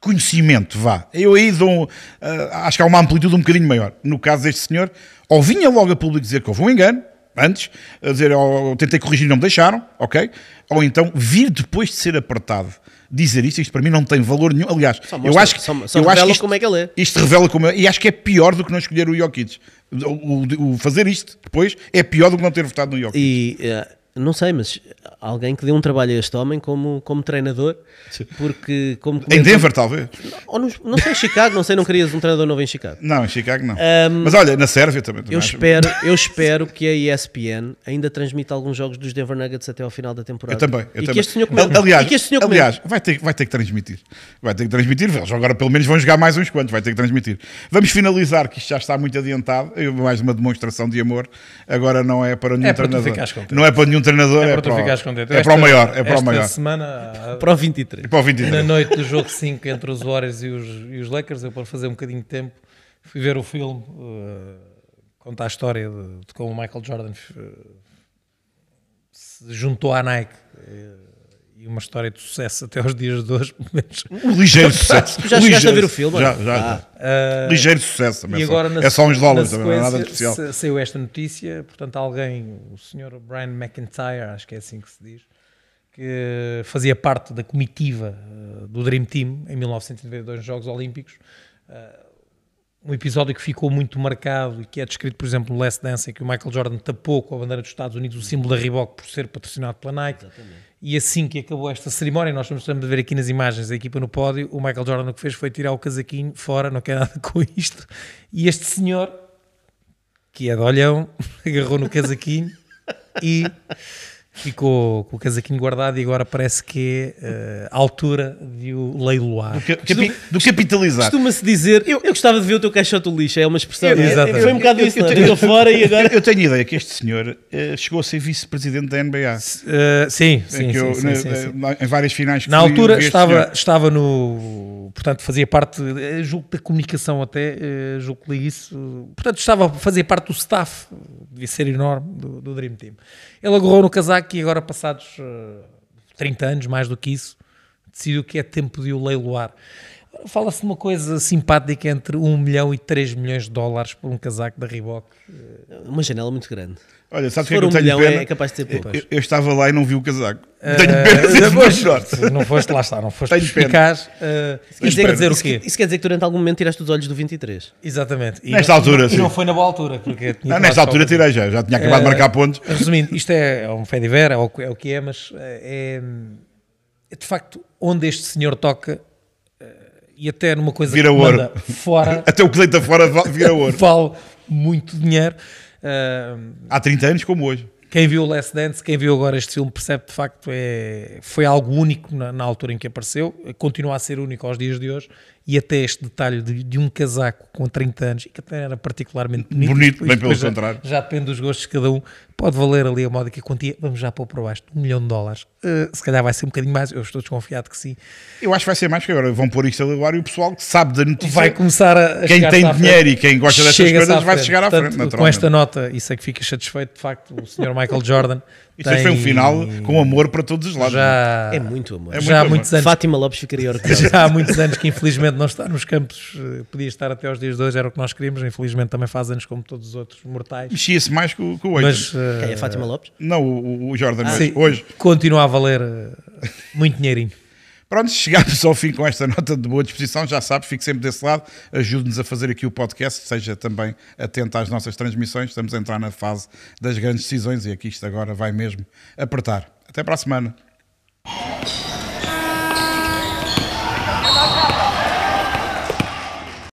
conhecimento, vá. Eu aí dou, ah, acho que há uma amplitude um bocadinho maior. No caso deste senhor, ou vinha logo a público dizer que houve um engano, antes, a dizer, ou tentei corrigir e não me deixaram, ok? Ou então vir depois de ser apertado. Dizer isto, isto para mim não tem valor nenhum. Aliás, Só eu mostra- acho que, só- só eu acho revela que isto, como é que ele é. isto revela como é, e acho que é pior do que não escolher o Jokic. O, o- o fazer isto depois é pior do que não ter votado no Jokic. E eh, não sei, mas alguém que dê um trabalho a este homem como, como treinador, porque como Em Denver, talvez. ou no- não sei, em Chicago, não sei, não querias um treinador novo em Chicago. Não, em Chicago não. Mas olha, na Sérvia também. Eu espero, eu espero que a ESPN ainda transmita alguns jogos dos Denver Nuggets até ao final da Eu temporada. também. Eu e também. que este senhor comente. aliás, e que este senhor comente. aliás vai, ter, vai ter que transmitir. Vai ter que transmitir. Eles agora pelo menos vão jogar mais uns quantos. Vai ter que transmitir. Vamos finalizar, que isto já está muito adiantado. Eu- Mais uma demonstração de amor. Agora não é para nenhum É para tu treinador. Não é para nenhum treinador. É É, para tu para, ficares o- contente. é para o maior. É para o esta maior. semana, para o 23. É para o 23. na noite do jogo 5 entre os Warriors e os, e os Lakers, eu para fazer um bocadinho de tempo fui ver o filme, uh, conta a história de, de como o Michael Jordan uh, se juntou à Nike uh, e uma história de sucesso até aos dias de hoje, pelo menos. Um ligeiro sucesso. Já chegaste a ver ligeiro- o filme? Já, já. Ah, já. ligeiro sucesso também. E agora na, é só uns dólares também, não é nada especial. sa- Saiu esta notícia, portanto, alguém, o senhor Brian McIntyre, acho que é assim que se diz, que fazia parte da comitiva eh, do Dream Team em 1992 nos Jogos Olímpicos. Eh, um episódio que ficou muito marcado e que é descrito, por exemplo, no Last Dance, em que o Michael Jordan tapou com a bandeira dos Estados Unidos o símbolo da Reebok por ser patrocinado pela Nike. E assim que acabou esta cerimónia, nós estamos a ver aqui nas imagens a equipa no pódio, o Michael Jordan o que fez foi tirar o casaquinho fora, não quer nada com isto. E este senhor, que é de olhão, agarrou no casaquinho e ficou com o casaquinho guardado e agora parece que é eh, a altura de o leiloar. Ca- capi- Do capitalizar. Costuma-se dizer, eu, eu gostava de ver o teu caixote do lixo, é uma expressão. Eu- é- Exatamente. Foi um bocado isso, não é? Deitou fora e agora. eu tenho ideia que este senhor eh, chegou a ser vice-presidente da NBA. Eh, sim, sim, É sim, eu, sim, na- sim, sim. Em várias finais que Na altura eu estava, senhor. estava no. Portanto, fazia parte, julgo da comunicação até, julgo que li isso. Portanto, estava a fazer parte do staff, devia ser enorme, do, do Dream Team. Ele agarrou no casaco e agora, passados eh, 30 anos, mais do que isso, decidiu que é tempo de o leiloar. Fala-se de uma coisa simpática entre 1 milhão e 3 milhões de dólares por um casaco da Reebok. Uma janela muito grande. Olha, sabes Se o que é for que eu um tenho milhão, pena? é capaz de ser pouco. Eu, eu estava lá e não vi o casaco. Eh, tenho pena de ser não foste, lá está, não foste Tenho pena. eficaz. eh, isto Quer para dizer o isso, quê? Isso quer dizer que durante algum momento tiraste os olhos do 23. Exatamente. E Nesta não- altura, e sim. não foi na boa altura. Porque tinha Ah, nesta altura tirei já, já tinha acabado de Eh, marcar pontos. Resumindo, isto é, é um fé de ver, é o, que- é o que é, mas eh, é, é de facto onde este senhor toca eh, e até numa coisa Vira que ouro. manda fora Até o que deita fora vira ouro. vale muito dinheiro. Eh, Há 30 anos como hoje. quem viu o Last Dance, quem viu agora este filme percebe de facto é, foi algo único na, na altura em que apareceu, continua a ser único aos dias de hoje e até este detalhe de, de um casaco com 30 anos e que até era particularmente bonito, Bonito, bem pelo já- contrário. Já, depende dos gostos de cada um, pode valer ali a módica quantia, vamos já pôr por baixo, um milhão de dólares. Uh, se calhar vai ser um bocadinho mais, eu estou desconfiado que sim. Eu acho que vai ser mais que agora vão pôr isto a ar e o pessoal que sabe da notícia. Vai começar a, Quem tem dinheiro e quem gosta destas coisas vai chegar à Portanto, frente, Com naturalmente. esta nota, isso é que fica satisfeito, de facto, o Sr. Michael Jordan. Isto hoje foi um tem final com amor para todos os lados. Já, É muito amor. É já há muito muitos anos Fátima Lopes ficaria orgulhosa. já há muitos anos que infelizmente não está nos campos, eh, podia estar até aos dias de hoje, era o que nós queríamos, infelizmente também faz anos como todos os outros mortais. Mexia-se mais com, com o Oito. Mas eh, Quem é Fátima Lopes? Não, o, o Jordan, sim, hoje. continua a valer eh, muito dinheirinho. Pronto, chegámos ao fim com esta nota de boa disposição. Já sabe, fique sempre desse lado. Ajude-nos a fazer aqui o podcast. Seja também atento às nossas transmissões. Estamos a entrar na fase das grandes decisões e aqui isto agora vai mesmo apertar. Até para a semana.